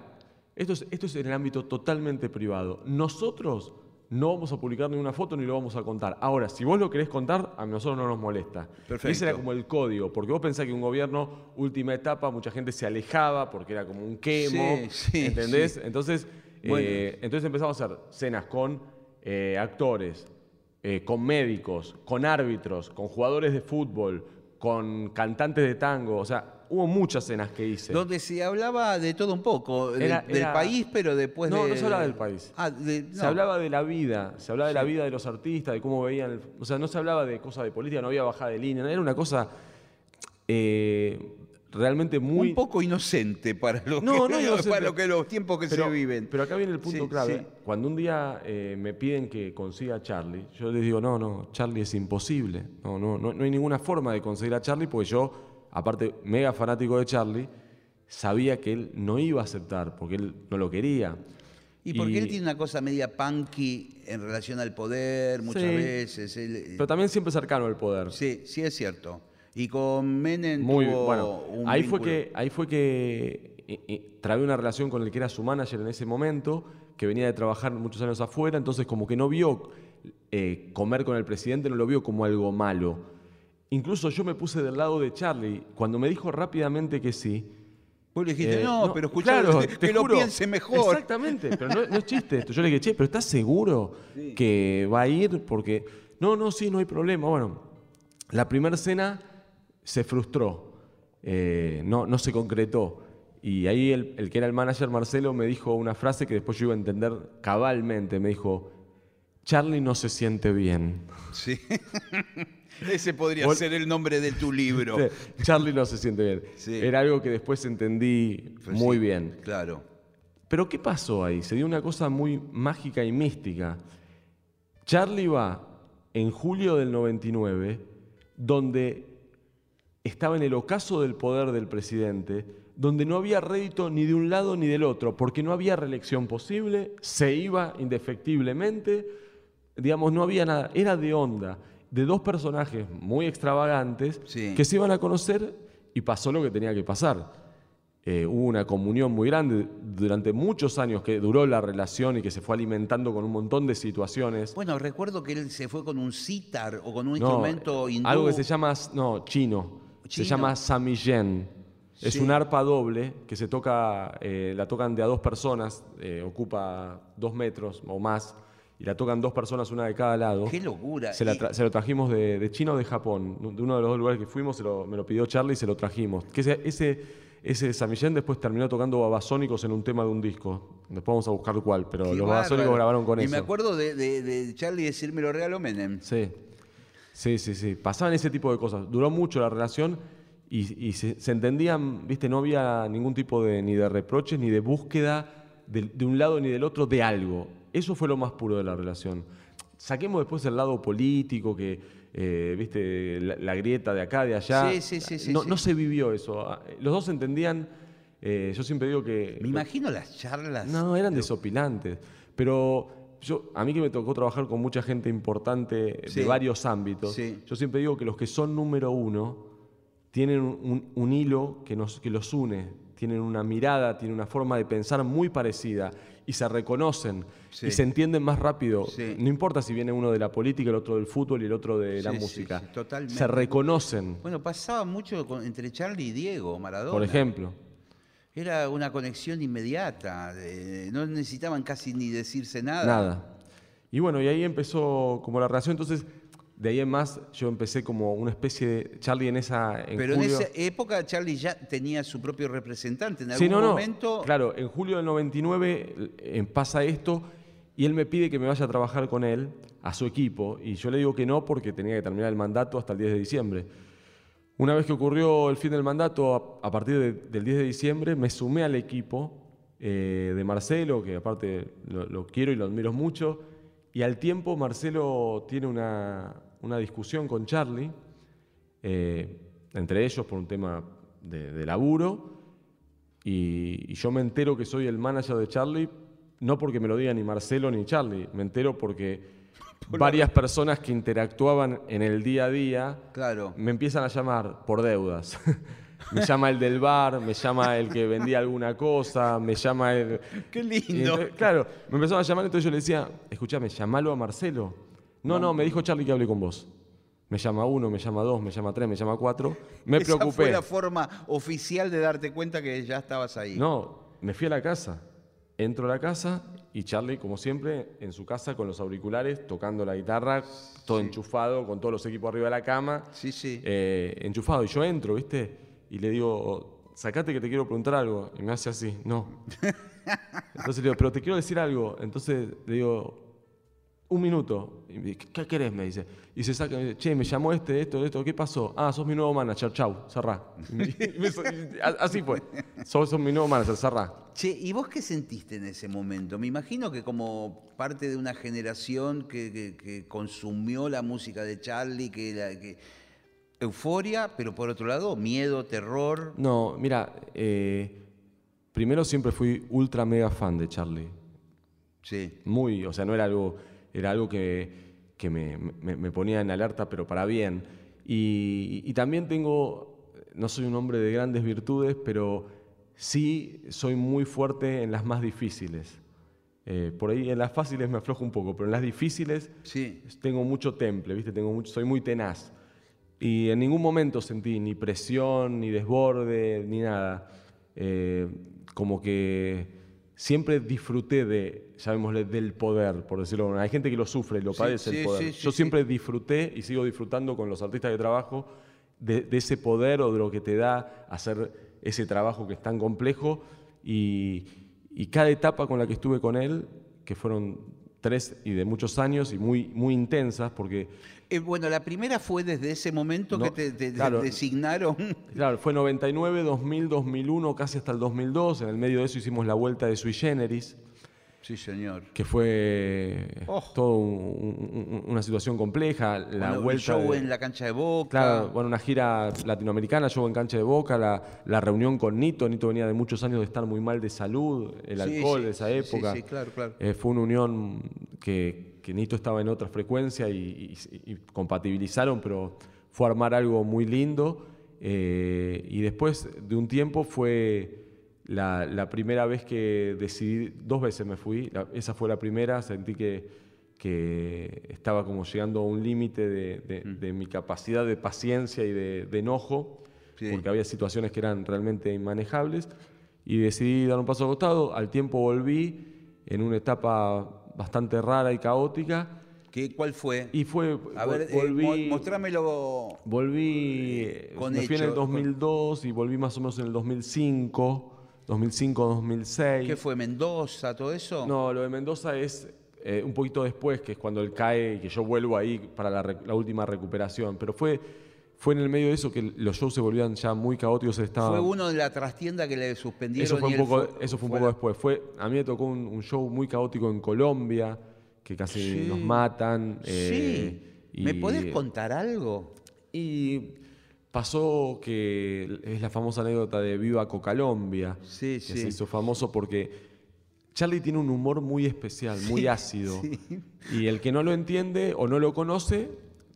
esto es, esto es en el ámbito totalmente privado. Nosotros no vamos a publicar ninguna foto ni lo vamos a contar. Ahora, si vos lo querés contar, a nosotros no nos molesta. Perfecto. Ese era como el código, porque vos pensás que un gobierno, última etapa, mucha gente se alejaba porque era como un quemo, Sí, sí, ¿entendés? sí. Entonces, Bueno. eh, entonces empezamos a hacer cenas con eh, actores, eh, con médicos, con árbitros, con jugadores de fútbol, con cantantes de tango. O sea, hubo muchas cenas que hice. Donde se hablaba de todo un poco, del- Era- del, era- país, pero después No, de... no se hablaba del país. Ah, de- Se hablaba de la vida, se hablaba de la vida de los artistas, de cómo veían. el- o sea, no se hablaba de cosas de política, no había bajada de línea, era una cosa eh, realmente muy. Un poco inocente para lo, No, que, no inocente. para lo que los tiempos que pero, se viven. Pero acá viene el punto Sí, clave. sí. Cuando un día eh, me piden que consiga a Charlie, yo les digo, no, no, Charlie es imposible. No, no, no, no hay ninguna forma de conseguir a Charlie porque yo, aparte, mega fanático de Charlie, sabía que él no iba a aceptar porque él no lo quería. Y porque él tiene una cosa media punky en relación al poder, muchas Sí. veces. él, eh, Pero también siempre cercano al poder. sí, sí es cierto. Y con Menem Muy tuvo bueno. un Ahí fue que ahí fue que eh, eh, trabé una relación con el que era su manager en ese momento, que venía de trabajar muchos años afuera, entonces como que no vio eh, comer con el presidente, no lo vio como algo malo. Incluso yo me puse del lado de Charlie cuando me dijo rápidamente que sí. Vos le dijiste, eh, no, pero escuchá, claro, que, te lo juro. piense mejor. Exactamente, pero no, no es chiste esto. Yo le dije, che, pero ¿estás seguro que va a ir? Porque, no, no, sí, no hay problema. Bueno, la primera cena se frustró, eh, no, no se concretó. Y ahí el, el que era el manager, Marcelo, me dijo una frase que después yo iba a entender cabalmente. Me dijo, Charlie no se siente bien. Sí. Ese podría ser el nombre de tu libro. Charlie no se siente bien. Sí. Era algo que después entendí Pues muy sí, bien. Claro. Pero ¿qué pasó ahí? Se dio una cosa muy mágica y mística. Charlie va en julio del 99, donde estaba en el ocaso del poder del presidente, donde no había rédito ni de un lado ni del otro, porque no había reelección posible, se iba indefectiblemente, digamos, no había nada, era de onda, de dos personajes muy extravagantes Sí. que se iban a conocer y pasó lo que tenía que pasar. Eh, hubo una comunión muy grande durante muchos años que duró la relación y que se fue alimentando con un montón de situaciones. Bueno, recuerdo que él se fue con un sitar o con un No, instrumento hindú. Algo que se llama, no, chino. Se Chino. llama samiyen. Es Sí. un arpa doble que se toca, eh, la tocan de a dos personas, eh, ocupa dos metros o más, y la tocan dos personas, una de cada lado. Qué locura. Se, la Y- tra- se lo trajimos de, de China o de Japón. De uno de los dos lugares que fuimos, se lo- me lo pidió Charlie y se lo trajimos. Que ese, ese, ese Samillén después terminó tocando babasónicos en un tema de un disco. Después vamos a buscar cuál, pero Qué los babasónicos grabaron con y eso. me acuerdo de, de, de Charlie decirme lo regalo Menem. Sí, sí, sí, sí. Pasaban ese tipo de cosas. Duró mucho la relación y, y se, se entendían, viste, no había ningún tipo de ni de reproches ni de búsqueda de, de un lado ni del otro de algo. Eso fue lo más puro de la relación. saquemos después el lado político, que, eh, viste, la, la grieta de acá, de allá. Sí, sí, sí, sí, no, sí. no se vivió eso. Ah, Los dos entendían, eh, yo siempre digo que... Me imagino las charlas. No, eran desopilantes. Pero yo, a mí que me tocó trabajar con mucha gente importante Sí. de varios ámbitos, Sí. yo siempre digo que los que son número uno tienen un, un hilo que, nos, que los une, tienen una mirada, tienen una forma de pensar muy parecida y se reconocen Sí. y se entienden más rápido. Sí. No importa si viene uno de la política, el otro del fútbol y el otro de la Sí, música. sí, totalmente. Se reconocen, Bueno, pasaba mucho con- entre Charlie y Diego Maradona. por ejemplo. Era una conexión inmediata. no necesitaban casi ni decirse nada. Nada. Y bueno, y ahí empezó como la relación. Entonces, de ahí en más, yo empecé como una especie de. Charlie en esa. En Pero julio, en esa época Charlie ya tenía su propio representante. En algún no. momento. Claro, en julio del 99 eh, pasa esto y él me pide que me vaya a trabajar con él, a su equipo, y yo le digo que no porque tenía que terminar el mandato hasta el 10 de diciembre. Una vez que ocurrió el fin del mandato, a, a partir de- del 10 de diciembre, me sumé al equipo eh, de Marcelo, que aparte lo, lo quiero y lo admiro mucho, y al tiempo Marcelo tiene una, una discusión con Charlie, eh, entre ellos por un tema de, de laburo, y, y yo me entero que soy el manager de Charlie, no porque me lo diga ni Marcelo ni Charlie, me entero porque varias personas que interactuaban en el día a día Claro. me empiezan a llamar por deudas. me llama el del bar, me llama el que vendía alguna cosa, me llama el... Qué lindo. entonces, claro, me empezaron a llamar, entonces yo le decía, escúchame, llamalo a Marcelo. No, no, me dijo Charlie que hable con vos. Me llama uno, me llama dos, me llama tres, me llama cuatro. Me Esa preocupé. fue la forma oficial de darte cuenta que ya estabas ahí. No, me fui a la casa. Entro a la casa y Charlie, como siempre, en su casa con los auriculares, tocando la guitarra, todo enchufado, con todos los equipos arriba de la cama. Sí, sí. eh, enchufado. Y yo entro, ¿viste? Y le digo, sacate que te quiero preguntar algo. Y me hace así, no. Entonces le digo, pero te quiero decir algo. Entonces le digo, un minuto. Y me dice, ¿qué querés? Me dice. Y se saca, y me dice, che, me llamó este, esto, esto, ¿qué pasó? Ah, sos mi nuevo manager, chau, cerrá. Y me- y me- y a- así fue. Sos, sos mi nuevo manager, cerrá. Che, ¿y vos qué sentiste en ese momento? Me imagino que como parte de una generación que, que- que consumió la música de Charlie, que, la- que- euforia, pero por otro lado, miedo, terror. No, mira, eh, primero siempre fui ultra mega fan de Charlie. Sí. Muy, o sea, no era algo, era algo que, que me, me- me ponía en alerta, pero para bien. Y, y también tengo, no soy un hombre de grandes virtudes, pero sí soy muy fuerte en las más difíciles. Eh, por ahí en las fáciles me aflojo un poco, pero en las difíciles Sí. tengo mucho temple, ¿viste? Tengo mucho, soy muy tenaz. Y en ningún momento sentí ni presión, ni desborde, ni nada. Eh, como que siempre disfruté de, llamémosle, del poder, por decirlo manera. Hay gente que lo sufre y lo Sí, padece sí, el poder. sí, Yo siempre disfruté y sigo disfrutando con los artistas de trabajo de, de ese poder o de lo que te da hacer ese trabajo que es tan complejo. Y, y cada etapa con la que estuve con él, que fueron tres y de muchos años y muy, muy intensas, porque Eh, bueno, la primera fue desde ese momento No, que te, te- te claro. designaron. Claro, fue 99, 2000, 2001, casi hasta el 2002. En el medio de eso hicimos la vuelta de Sui Generis, Sí, señor. que fue Oh. todo un- un- una situación compleja. La Bueno, el vuelta show de- en la cancha de Boca. Claro, bueno, una gira latinoamericana, show en cancha de Boca, la, la reunión con Nito. Nito venía de muchos años de estar muy mal de salud, el Sí, alcohol sí, de esa sí, sí, época. sí, claro, claro. Eh, fue una unión que, que Nito estaba en otra frecuencia y, y- y compatibilizaron, pero fue armar algo muy lindo. Eh, y después de un tiempo fue la, la primera vez que decidí, dos veces me fui, la- esa fue la primera, sentí que, que estaba como llegando a un límite de, de- Mm. de mi capacidad de paciencia y de, de enojo, Sí. porque había situaciones que eran realmente inmanejables, y decidí dar un paso al costado. Al tiempo volví en una etapa bastante rara y caótica, ¿Qué, ¿Cuál fue? y fue, A ver, eh, volví, mo- mostrámelo. volví, eh, Con me fui en el hechos, con- 2002 y volví más o menos en el 2005, 2005-2006. ¿Qué fue? ¿Mendoza? ¿Todo eso? No, lo de Mendoza es eh, un poquito después, que es cuando él cae y que yo vuelvo ahí para la última recuperación. Pero fue, fue en el medio de eso que los shows se volvían ya muy caóticos. Estaba, Fue uno de la trastienda que le suspendieron. eso fue un poco, fue- eso fue un poco la- después. Fue, a mí me tocó un, un show muy caótico en Colombia, que casi Sí. nos matan. eh, sí. ¿Me y- podés contar algo? Y pasó que es la famosa anécdota de Viva Cocalombia, Sí, que sí. se hizo famoso porque Charlie tiene un humor muy especial, muy ácido. Y el que no lo entiende o no lo conoce,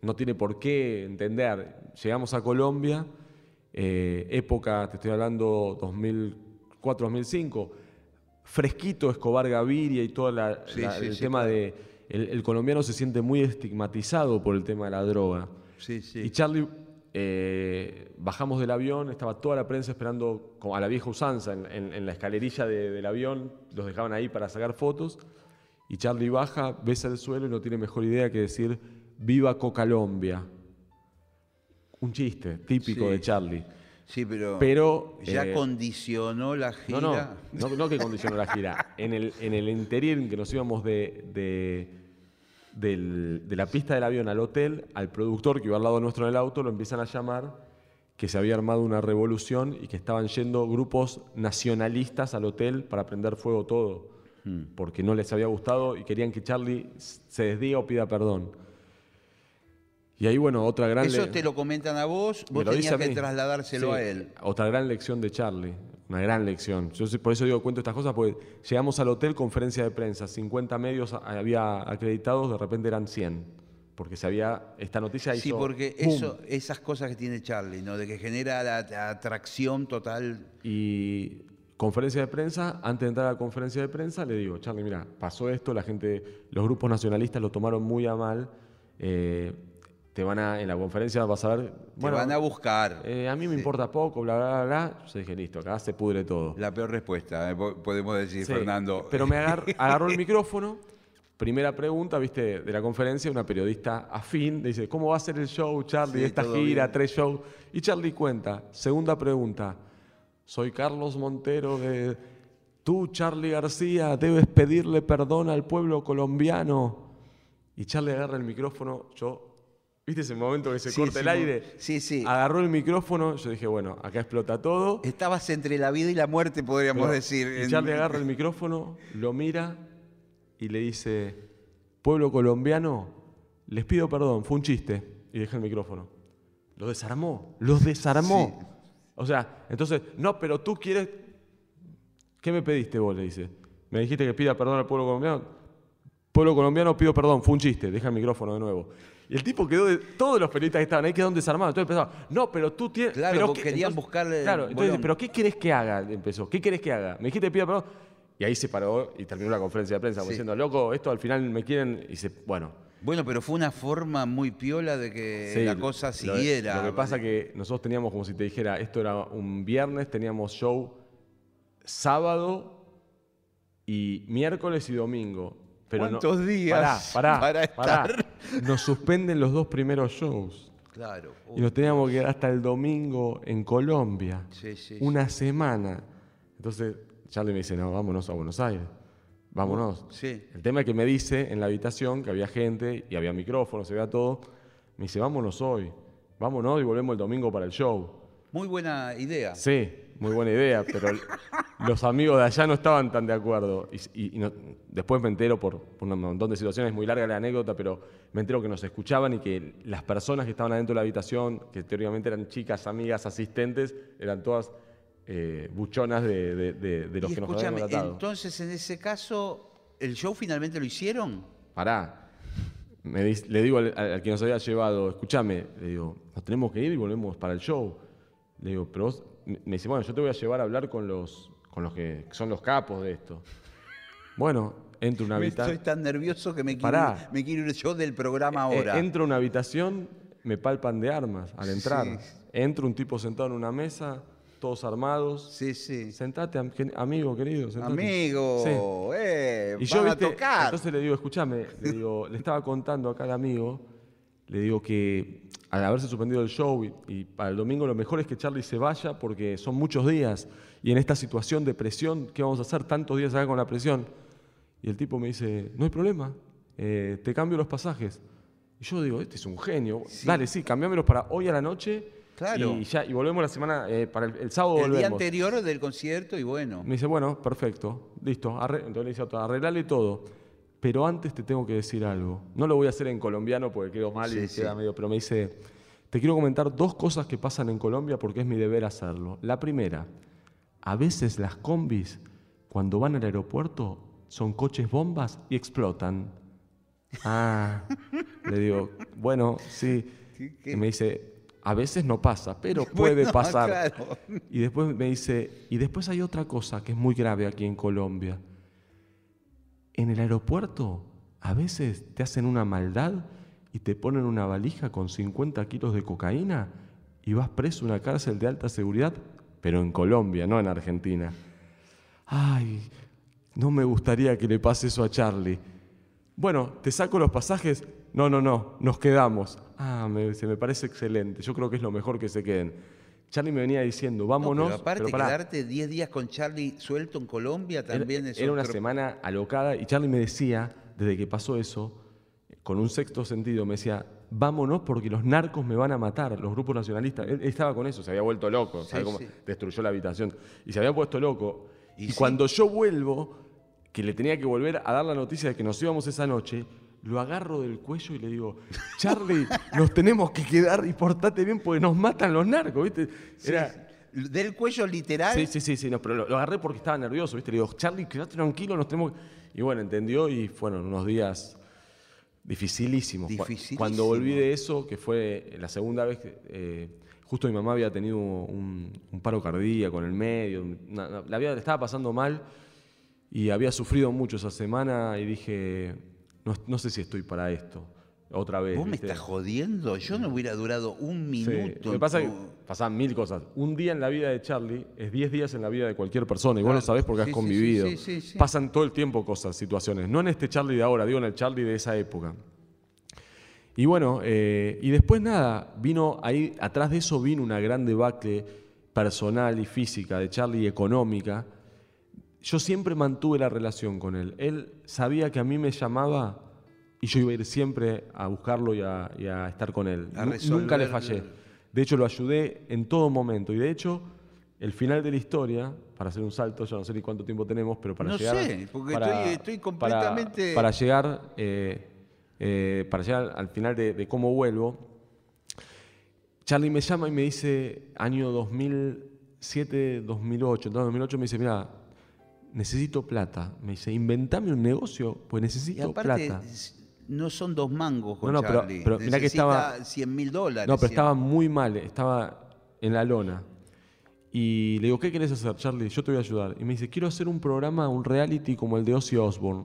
no tiene por qué entender. Llegamos a Colombia, eh, época, te estoy hablando 2004-2005, fresquito Escobar Gaviria y todo la- Sí, la- sí, el sí, tema claro. de... El, el colombiano se siente muy estigmatizado por el tema de la droga. Y Charlie, eh, bajamos del avión, estaba toda la prensa esperando a la vieja usanza en, en- en la escalerilla de- del avión, los dejaban ahí para sacar fotos. Y Charlie baja, besa el suelo y no tiene mejor idea que decir Viva Cocalombia. Un chiste típico Sí. de Charlie. Sí, pero, Pero, ya eh, condicionó la No, no, gira. no, no que condicionó la gira. En el, en el interior en que nos íbamos de, de, del- de la pista del avión al hotel, al productor que iba al lado nuestro en el auto, lo empiezan a llamar que se había armado una revolución y que estaban yendo grupos nacionalistas al hotel para prender fuego todo, porque no les había gustado y querían que Charlie se desdiga o pida perdón. Y ahí, bueno, otra gran... Eso te lo comentan a vos, vos tenías que trasladárselo Sí, a él. Otra gran lección de Charlie, una gran lección. Yo por eso digo, cuento estas cosas, porque llegamos al hotel, conferencia de prensa, 50 medios había acreditados, de repente eran 100, porque se había, esta noticia hizo... Sí, porque boom. eso, esas cosas que tiene Charlie, ¿no? De que genera la, la atracción total. Y conferencia de prensa, antes de entrar a la conferencia de prensa, le digo, Charlie, mira, pasó esto, la gente, los grupos nacionalistas lo tomaron muy a mal. eh, te van a, en la conferencia vas a ver. Te van a buscar. eh, a mí me Sí. importa poco, bla, bla, bla, bla. Yo dije, listo, acá se pudre todo. La peor respuesta, eh, po- podemos decir, Sí, Fernando. Pero me agar- agarró el micrófono. Primera pregunta, viste, de la conferencia, una periodista afín, dice, ¿cómo va a ser el show, Charlie, Sí, esta gira, bien. tres shows? Y Charlie cuenta, segunda pregunta, soy Carlos Montero de... Tú, Charlie García, debes pedirle perdón al pueblo colombiano. Y Charlie agarra el micrófono, yo... ¿Viste ese momento que se Sí, corta sí, el aire? sí, sí. Agarró el micrófono, yo dije, bueno, acá explota todo. Estabas entre la vida y la muerte, podríamos Pero- decir. Y en- Charlie agarra el micrófono, lo mira y le dice, pueblo colombiano, les pido perdón, fue un chiste. Y deja el micrófono. Los desarmó, los desarmó. O sea, entonces, no, pero tú quieres... ¿Qué me pediste vos? Le dice. Me dijiste que pida perdón al pueblo colombiano. Pueblo colombiano, pido perdón, fue un chiste, deja el micrófono de nuevo. Y el tipo quedó, de, todos los periodistas que estaban ahí quedaron desarmados. Entonces empezaba, no, pero tú tienes... Claro, pero porque qué-". querían Entonces- buscarle Claro, entonces bolón. pero ¿qué querés que haga? Empezó, ¿qué querés que haga? Me dijiste pida perdón. Y ahí se paró y terminó la conferencia de prensa como Sí. diciendo, loco, esto al final me quieren... Y dice, bueno, Bueno, pero fue una forma muy piola de que Sí, la cosa lo- siguiera. Lo, que pasa que nosotros teníamos, como si te dijera, esto era un viernes, teníamos show sábado y miércoles y domingo. Pero no- ¿Cuántos días Pará, pará, para pará. estar? Nos suspenden los dos primeros shows. Claro. Y nos teníamos que quedar hasta el domingo en Colombia. Sí, sí, Una semana. Entonces, Charlie me dice, no, vámonos a Buenos Aires. Vámonos. Sí. El tema es que me dice en la habitación que había gente y había micrófonos, se veía todo. Me dice, vámonos hoy. Vámonos y volvemos el domingo para el show. Muy buena idea. Sí, muy buena idea, pero los amigos de allá no estaban tan de acuerdo. Y, y- y no- después me entero por, por un montón de situaciones, muy larga la anécdota, pero me entero que nos escuchaban y que las personas que estaban adentro de la habitación, que teóricamente eran chicas, amigas, asistentes, eran todas eh, buchonas de, de- de- de los y que nos habían escúchame, contratado. entonces en ese caso, ¿el show finalmente lo hicieron? Pará. Me le digo al, al- al que nos había llevado, escúchame, le digo, nos tenemos que ir y volvemos para el show. Le digo, pero vos, me dice, bueno, yo te voy a llevar a hablar con los, con los que son los capos de esto. Bueno, entro a una Me Estoy habitación. tan nervioso que me quiero, Pará. me quiero ir yo del programa Eh, ahora. entro a una habitación, me palpan de armas al entrar. Sí. Entro un tipo sentado en una mesa, todos armados. Sí, sí. Sentate, am- amigo querido. sentate. Amigo, Sí. eh, Y yo, van a viste, tocar. entonces le digo, escúchame, le digo, le estaba contando acá al amigo, le digo que al haberse suspendido el show y, y para el domingo lo mejor es que Charlie se vaya porque son muchos días y en esta situación de presión, ¿qué vamos a hacer tantos días acá con la presión? Y el tipo me dice, no hay problema, eh, te cambio los pasajes. Y yo digo, este es un genio, dale, sí, cambiámelos para hoy a la noche Claro. y, ya, y volvemos la semana, eh, para el, el sábado el día anterior del concierto y bueno. Me dice, bueno, perfecto, listo. arre- Entonces le dice arreglale todo. Pero antes te tengo que decir algo. No lo voy a hacer en colombiano porque quedo mal y Sí, queda sí. medio, pero me dice, te quiero comentar dos cosas que pasan en Colombia porque es mi deber hacerlo. La primera, a veces las combis, cuando van al aeropuerto, son coches bombas y explotan. Ah, le digo, bueno, sí. ¿Qué- qué? Y me dice, a veces no pasa, pero puede Bueno, pasar. claro. Y después me dice, y después hay otra cosa que es muy grave aquí en Colombia. En el aeropuerto a veces te hacen una maldad y te ponen una valija con 50 kilos de cocaína y vas preso a una cárcel de alta seguridad, pero en Colombia, no en Argentina. Ay, no me gustaría que le pase eso a Charlie. Bueno, ¿te saco los pasajes? No, no, no, nos quedamos. Ah, me, se me parece excelente. Yo creo que es lo mejor que se queden. Charlie me venía diciendo, No, vámonos. pero aparte, pero pará, quedarte 10 días con Charlie suelto en Colombia también era, es era una semana alocada y Charlie me decía, desde que pasó eso, con un sexto sentido, me decía, vámonos porque los narcos me van a matar, los grupos nacionalistas. Él, estaba con eso, se había vuelto loco, ¿sabe Sí, cómo? sí. Destruyó la habitación. Y se había puesto loco. Y Y, sí. cuando yo vuelvo, que le tenía que volver a dar la noticia de que nos íbamos esa noche, lo agarro del cuello y le digo, Charlie, nos tenemos que quedar y portate bien porque nos matan los narcos, ¿viste? Era, Del cuello literal. Sí, sí, sí, sí, no, pero lo, lo agarré porque estaba nervioso, ¿viste? Le digo, Charlie, quédate tranquilo, nos tenemos que-". Y bueno, entendió y fueron unos días dificilísimos. Dificilísimo. Cuando volví de eso, que fue la segunda vez que eh, justo mi mamá había tenido un, un paro cardíaco en el medio, una- una- la vida le estaba pasando mal y había sufrido mucho esa semana y dije, no, no sé si estoy para esto, otra vez. ¿Vos me estás jodiendo? Yo no hubiera durado un Sí, minuto. En pasa que pasan mil cosas. Un día en la vida de Charlie es 10 días en la vida de cualquier persona. Y vos lo Claro. sabés porque Sí, has sí, sí, convivido. sí, sí, sí. Pasan todo el tiempo cosas, situaciones. No en este Charlie de ahora, digo en el Charlie de esa época. Y bueno, eh, y después nada, vino ahí, atrás de eso vino una gran debacle personal y física de Charlie y económica. Yo siempre mantuve la relación con él. Él sabía que a mí me llamaba y yo iba a ir siempre a buscarlo y a, y a estar con él. A Nunca le fallé. De hecho, lo ayudé en todo momento. Y de hecho, el final de la historia, para hacer un salto, yo no sé ni cuánto tiempo tenemos, pero para No llegar. sé, porque para- estoy- estoy completamente- Para, llegar, eh, eh, para llegar al final de, de cómo vuelvo, Charlie me llama y me dice, año 2007, 2008. Entonces, en 2008 me dice, mira, necesito plata. Me dice, inventame un negocio, pues Y necesito aparte, plata. no son dos mangos con No, no, pero- Charlie. pero mirá que estaba- 100 mil dólares. No, pero estaba muy mal, estaba en la lona. Y le digo, ¿qué querés hacer, Charlie? Yo te voy a ayudar. Y me dice, quiero hacer un programa, un reality como el de Ozzy Osbourne.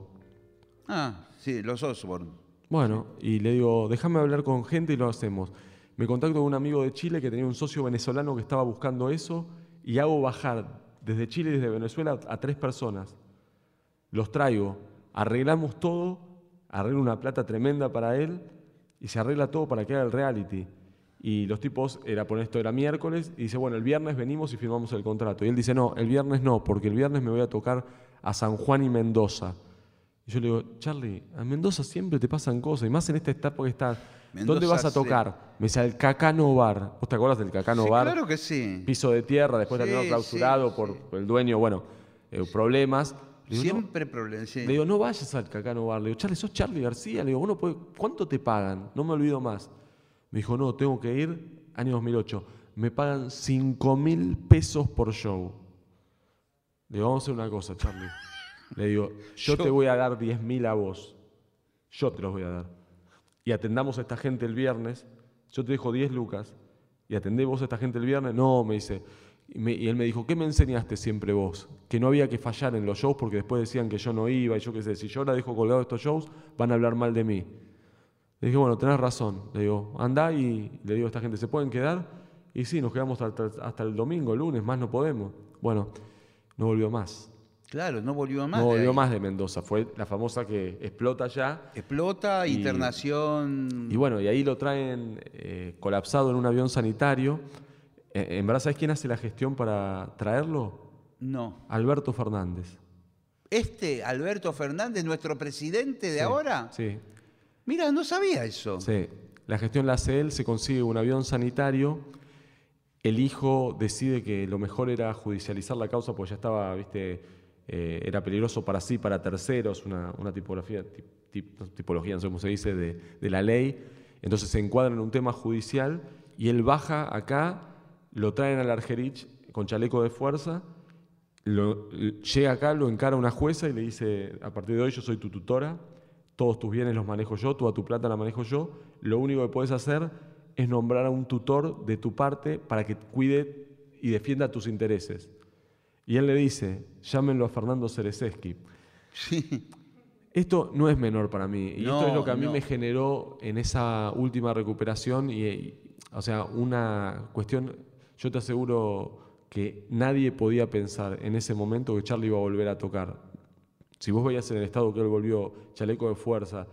Ah, sí, los Osborne. Bueno, y le digo, déjame hablar con gente y lo hacemos. Me contacto con un amigo de Chile que tenía un socio venezolano que estaba buscando eso y hago bajar desde Chile y desde Venezuela a tres personas. Los traigo, arreglamos todo, arreglo una plata tremenda para él y se arregla todo para que haga el reality. Y los tipos, era por esto era miércoles, y dice, bueno, el viernes venimos y firmamos el contrato. Y él dice, no, el viernes no, porque el viernes me voy a tocar a San Juan y Mendoza. Y yo le digo, Charlie, a Mendoza siempre te pasan cosas, y más en esta etapa que ¿Dónde vas a tocar? Me dice, al Cacano Bar. ¿Vos te acuerdas del Cacano Sí, Bar? claro que sí. Piso de tierra, después Sí, terminó clausurado sí, por, el dueño, bueno, eh, problemas. No, Siempre problemas. le digo, no vayas al Cacano Bar. Le digo, Charlie, sos Charlie García. Le digo, uno puede- ¿cuánto te pagan? No me olvido más. Me dijo, no, tengo que ir, año 2008. Me pagan 5 mil pesos por show. Le digo, vamos a hacer una cosa, Charlie. Le digo, yo, Yo- te voy a dar 10 mil a vos. Yo te los voy a dar. Y atendamos a esta gente el viernes. Yo te dejo 10 lucas. Y atendés vos a esta gente el viernes. No, me dice. Y, me- y él me dijo, ¿qué me enseñaste siempre vos? Que no había que fallar en los shows porque después decían que yo no iba y yo qué sé. Si yo la dejo colgado estos shows, van a hablar mal de mí. Le dije, bueno, tenés razón. Le digo, anda y le digo a esta gente, ¿se pueden quedar? Y sí, nos quedamos hasta, hasta el domingo, lunes, más no podemos. Bueno, no volvió más. Claro, no volvió más. no volvió más de Mendoza. Fue la famosa que explota ya. Explota, Y- internación. Y bueno, y ahí lo traen eh, colapsado en un avión sanitario. Eh, ¿En verdad sabes quién hace la gestión para traerlo? No. Alberto Fernández. Este, Alberto Fernández, nuestro presidente de Sí, ahora. Sí, Mira, no sabía eso. sí. La gestión la hace él, se consigue un avión sanitario. El hijo decide que lo mejor era judicializar la causa porque ya estaba, viste, eh, era peligroso para sí, para terceros, una, tipografía, tip- tip- tipología, no sé cómo se dice, de, la ley. Entonces se encuadra en un tema judicial y él baja acá, lo traen al Argerich con chaleco de fuerza, lo- llega acá, lo encara una jueza y le dice, a partir de hoy yo soy tu tutora, todos tus bienes los manejo yo, toda tu plata la manejo yo, lo único que puedes hacer es nombrar a un tutor de tu parte para que cuide y defienda tus intereses. Y él le dice, llámenlo a Fernando Cereseski. Esto no es menor para mí. Y esto No, es lo que a mí no. me generó en esa última recuperación. Y, y, o sea, una cuestión, yo te aseguro que nadie podía pensar en ese momento que Charlie iba a volver a tocar. Si vos veías en el estado que él volvió, chaleco de fuerza.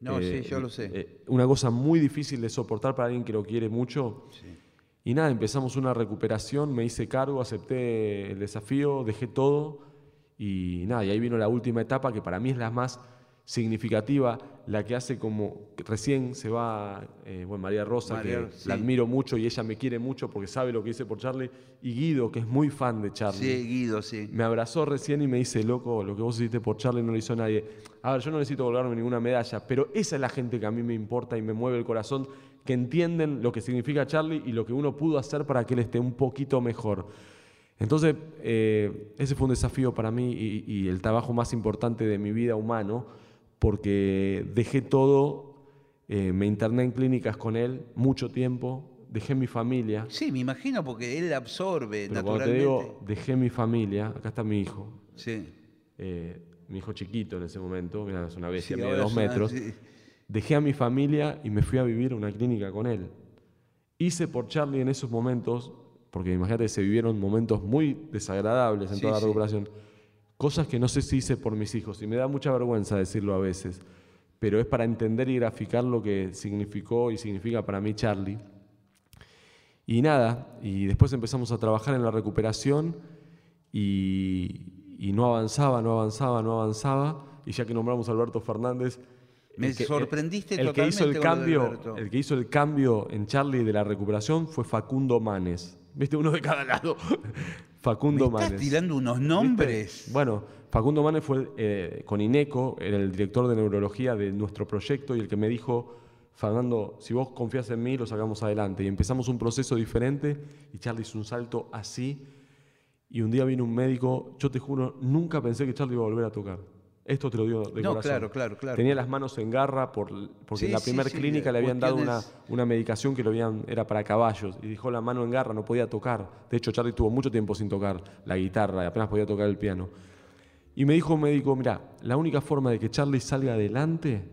No, sí, yo lo sé. eh, una cosa muy difícil de soportar para alguien que lo quiere mucho. Y nada, empezamos una recuperación, me hice cargo, acepté el desafío, dejé todo y nada, y ahí vino la última etapa que para mí es la más significativa, la que hace como recién se va, eh, bueno, María Rosa, María, que sí. la admiro mucho y ella me quiere mucho porque sabe lo que hice por Charlie, y Guido, que es muy fan de Charlie. Sí, Guido, sí. Me abrazó recién y me dice, loco, lo que vos hiciste por Charlie no lo hizo nadie. A ver, yo no necesito colgarme ninguna medalla, pero esa es la gente que a mí me importa y me mueve el corazón, que entienden lo que significa Charlie y lo que uno pudo hacer para que él esté un poquito mejor. Entonces, eh, ese fue un desafío para mí y, y el trabajo más importante de mi vida humano, porque dejé todo, eh, me interné en clínicas con él mucho tiempo, dejé mi familia. Sí, me imagino porque él absorbe Pero cuando te naturalmente. digo, dejé mi familia, acá está mi hijo, Sí. eh, mi hijo chiquito en ese momento, mira, es una bestia, Sí, mide dos metros. sí. Dejé a mi familia y me fui a vivir a una clínica con él. Hice por Charlie en esos momentos, porque imagínate, se vivieron momentos muy desagradables en Sí, toda la sí. recuperación, cosas que no sé si hice por mis hijos, y me da mucha vergüenza decirlo a veces, pero es para entender y graficar lo que significó y significa para mí Charlie. Y nada, y después empezamos a trabajar en la recuperación y, y no avanzaba, no avanzaba, no avanzaba. Y ya que nombramos a Alberto Fernández. Me el que- sorprendiste el, que hizo el totalmente cambio. El que hizo el cambio en Charlie de la recuperación fue Facundo Manes. ¿Viste? Uno de cada lado. Facundo Me estás Manes. tirando unos ¿Viste? nombres. Bueno, Facundo Manes fue eh, con INECO, era el director de neurología de nuestro proyecto y el que me dijo, Fernando, si vos confías en mí, lo sacamos adelante. Y empezamos un proceso diferente y Charlie hizo un salto así. Y un día vino un médico, yo te juro, nunca pensé que Charlie iba a volver a tocar. Esto te lo digo de No, corazón. claro, claro, claro. Tenía las manos en garra por, porque Sí, en la sí, primera sí, clínica le habían dado una, una medicación que lo habían, era para caballos y dejó la mano en garra, no podía tocar. De hecho, Charlie tuvo mucho tiempo sin tocar la guitarra y apenas podía tocar el piano. Y me dijo un médico, mira, la única forma de que Charlie salga adelante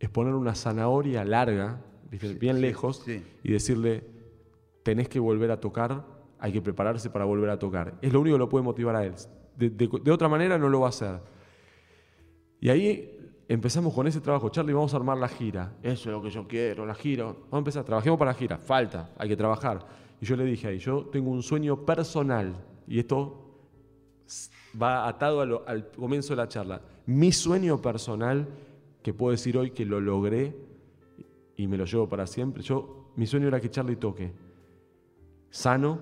es poner una zanahoria larga, bien lejos, sí. y decirle, tenés que volver a tocar, hay que prepararse para volver a tocar. Es lo único que lo puede motivar a él. De, de- de otra manera no lo va a hacer. Y ahí empezamos con ese trabajo. Charlie, vamos a armar la gira. Eso es lo que yo quiero, la gira. Vamos a empezar, trabajemos para la gira. Falta, hay que trabajar. Y yo le dije ahí, yo tengo un sueño personal. Y esto va atado a lo- al comienzo de la charla. Mi sueño personal, que puedo decir hoy que lo logré y me lo llevo para siempre. Yo, mi sueño era que Charlie toque sano,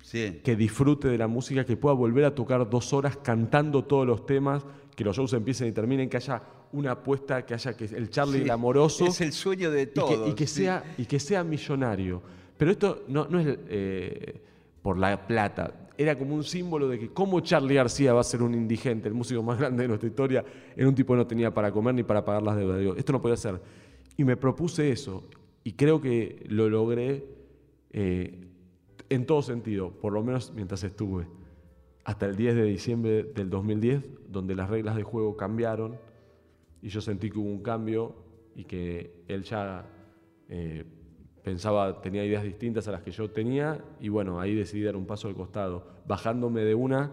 Sí. que disfrute de la música, que pueda volver a tocar dos horas cantando todos los temas, que los shows empiecen y terminen, que haya una apuesta, que haya que el Charlie Sí, el amoroso Es el sueño de y que- todos. y que, sí. sea y que sea millonario. Pero esto no, no es eh, por la plata. Era como un símbolo de que cómo Charlie García va a ser un indigente, el músico más grande de nuestra historia, era un tipo que no tenía para comer ni para pagar las deudas. Digo, esto no podía ser. Y me propuse eso. Y creo que lo logré eh, en todo sentido, por lo menos mientras estuve. Hasta el 10 de diciembre del 2010, donde las reglas de juego cambiaron y yo sentí que hubo un cambio y que él ya eh, pensaba, tenía ideas distintas a las que yo tenía y bueno, ahí decidí dar un paso al costado, bajándome de una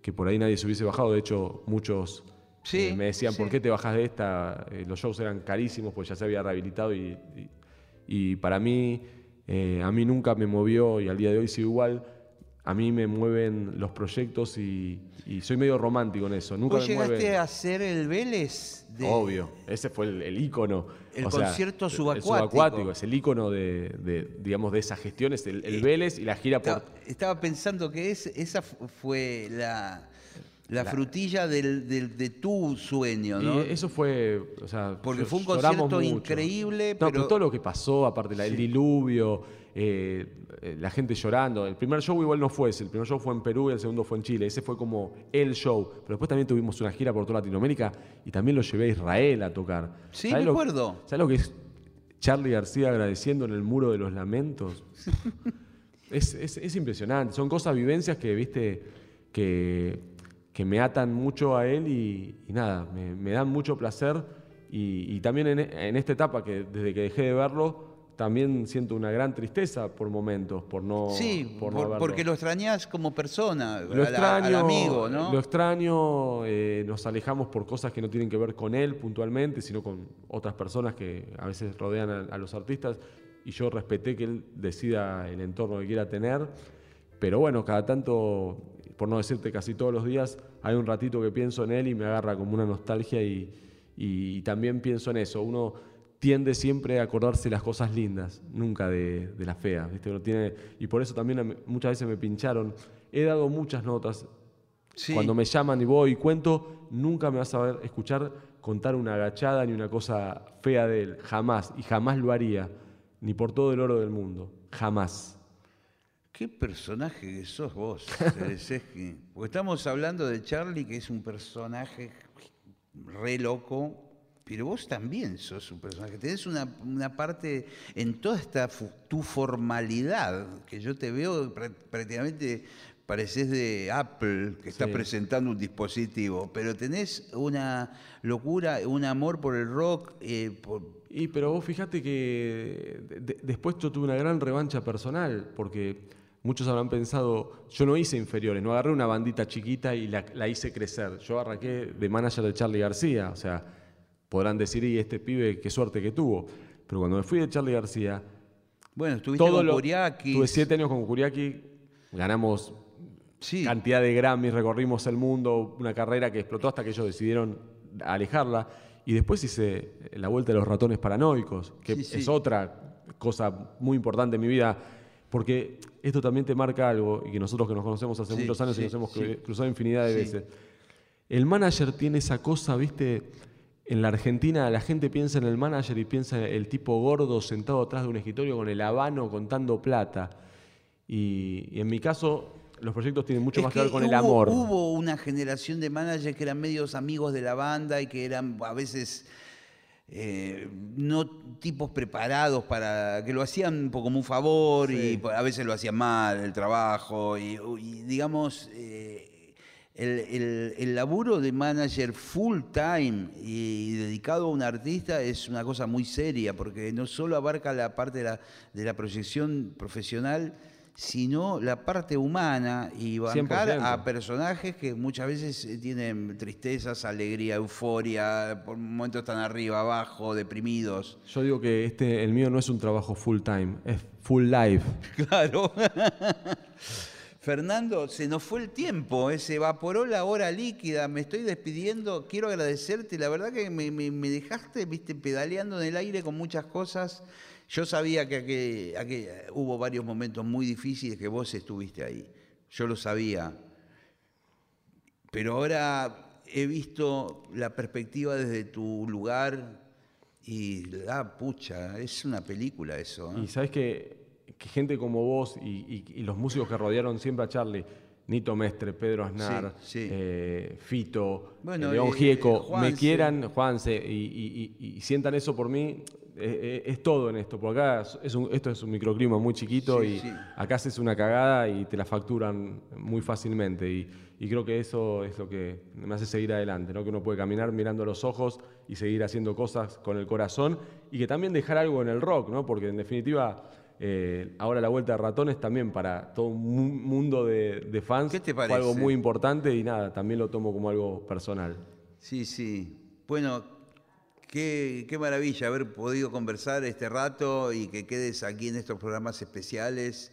que por ahí nadie se hubiese bajado, de hecho muchos Sí, eh, me decían, sí. ¿por qué te bajas de esta? Eh, los shows eran carísimos, pues ya se había rehabilitado y, y- y para mí, a mí nunca me movió y al día de hoy sigo igual a mí me mueven los proyectos y, y soy medio romántico en eso. Nunca ¿Vos me llegaste mueve- a hacer el Vélez? de- Obvio, ese fue el, el ícono. El O sea, concierto el- subacuático. subacuático, es el ícono de, de, digamos, de esas gestiones, el, el Vélez y la gira por... Estaba, pensando que es- esa fu- fue la, la frutilla del- del- de tu sueño, ¿no? Y eso fue, o sea, Porque fue un concierto increíble, No, pero- pero todo lo que pasó, aparte la- el diluvio, eh, eh, la gente llorando. El primer show igual no fue ese, el primer show fue en Perú y el segundo fue en Chile. Ese fue como el show. Pero después también tuvimos una gira por toda Latinoamérica y también lo llevé a Israel a tocar. Sí, ¿Sabés me acuerdo. ¿Sabes lo que es Charlie García agradeciendo en el muro de los lamentos? Es, es- es impresionante. Son cosas, vivencias que, viste, que, que me atan mucho a él y, y nada, me, me dan mucho placer. Y, y también en, en esta etapa, que desde que dejé de verlo, también siento una gran tristeza por momentos, por no, sí, por no por- porque lo extrañás como persona, Lo a la- extraño, al amigo, ¿no? Lo extraño, eh, nos alejamos por cosas que no tienen que ver con él puntualmente, sino con otras personas que a veces rodean a, a los artistas. Y yo respeté que él decida el entorno que quiera tener. Pero bueno, cada tanto, por no decirte casi todos los días, hay un ratito que pienso en él y me agarra como una nostalgia y, y también pienso en eso. Uno tiende siempre a acordarse las cosas lindas, nunca de, de las feas. ¿viste? Uno tiene, y por eso también muchas veces me pincharon. He dado muchas notas. Sí. Cuando me llaman y voy y cuento, nunca me vas a ver escuchar contar una agachada ni una cosa fea de él. Jamás. Y jamás lo haría. Ni por todo el oro del mundo. Jamás. ¿Qué personaje que sos vos? Porque estamos hablando de Charlie, que es un personaje re loco, pero vos también sos un personaje. Tenés una, una parte en toda esta tu formalidad, que yo te veo prá- prácticamente pareces de Apple, que está Sí. presentando un dispositivo, pero tenés una locura, un amor por el rock, eh, por, Y pero vos fíjate que de- de- después yo tuve una gran revancha personal, porque muchos habrán pensado, yo no hice inferiores, no agarré una bandita chiquita y la, la hice crecer. Yo arranqué de manager de Charlie García, o sea, podrán decir, y este pibe, qué suerte que tuvo. Pero cuando me fui de Charlie García, bueno, estuviste todo con lo, Kuriakis. tuve siete años con Kuriaki, ganamos Sí. cantidad de Grammys, recorrimos el mundo, una carrera que explotó hasta que ellos decidieron alejarla. Y después hice la vuelta de los ratones paranoicos, que Sí, sí. es otra cosa muy importante en mi vida, porque esto también te marca algo, y que nosotros que nos conocemos hace Sí, muchos años sí, y nos hemos sí. cruzado infinidad de veces. El manager tiene esa cosa, viste, en la Argentina la gente piensa en el manager y piensa en el tipo gordo sentado atrás de un escritorio con el habano contando plata. Y, y en mi caso, los proyectos tienen mucho Es más que, ver con el amor. Hubo una generación de managers que eran medios amigos de la banda y que eran a veces eh, no tipos preparados para que lo hacían un poco como un favor y a veces lo hacían mal el trabajo y, y digamos eh, el, el- el laburo de manager full time y dedicado a un artista es una cosa muy seria porque no solo abarca la parte de la, de la proyección profesional sino la parte humana y bancar 100%. a personajes que muchas veces eh, tienen tristezas, alegría, euforia, por momentos están arriba, abajo, deprimidos. Yo digo que este, el mío no es un trabajo full time, es full life. Claro. Fernando, se nos fue el tiempo, eh, se evaporó la hora líquida, me estoy despidiendo, quiero agradecerte, la verdad que me, me- me dejaste, viste, pedaleando en el aire con muchas cosas. Yo sabía que, aquel- aquel- hubo varios momentos muy difíciles que vos estuviste ahí, yo lo sabía, pero ahora he visto la perspectiva desde tu lugar y, ah, pucha, es una película eso. ¿eh? Y sabes que, que gente como vos y, y- y los músicos que rodearon siempre a Charlie, Nito Mestre, Pedro Aznar, Sí, sí. eh, Fito, Bueno, eh, León eh, Gieco, me quieran, Juanse, y sientan eso por mí, eh, es todo en esto, porque acá es un- esto es un microclima muy chiquito Sí, y sí. acá haces una cagada y te la facturan muy fácilmente. Y, y creo que eso es lo que me hace seguir adelante, ¿no? que uno puede caminar mirando los ojos y seguir haciendo cosas con el corazón y que también dejar algo en el rock, ¿no? porque en definitiva eh, ahora la vuelta de ratones también para todo un mu- mundo de, de fans ¿Qué te fue algo parece? muy importante y nada, también lo tomo como algo personal. Sí, sí. Bueno, qué, qué maravilla haber podido conversar este rato y que quedes aquí en estos programas especiales.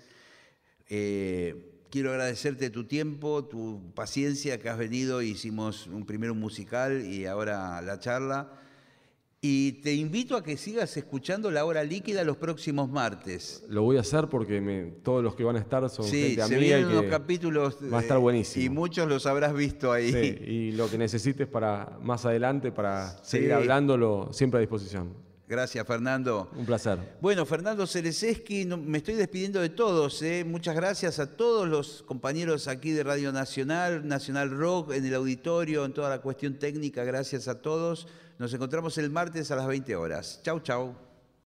Eh, quiero agradecerte tu tiempo, tu paciencia que has venido, hicimos un primero un musical y ahora la charla. Y te invito a que sigas escuchando La Hora Líquida los próximos martes. Lo voy a hacer porque me- todos los que van a estar son Sí, gente se amiga y vienen que unos capítulos. va a estar buenísimo. Y muchos los habrás visto ahí. Sí, y lo que necesites para más adelante, para seguir hablándolo, siempre a disposición. Gracias, Fernando. Un placer. Bueno, Fernando Cerezeski, no- me estoy despidiendo de todos. ¿eh? Muchas gracias a todos los compañeros aquí de Radio Nacional, Nacional Rock, en el auditorio, en toda la cuestión técnica. Gracias a todos. Nos encontramos el martes a las 20 horas. Chau, chau.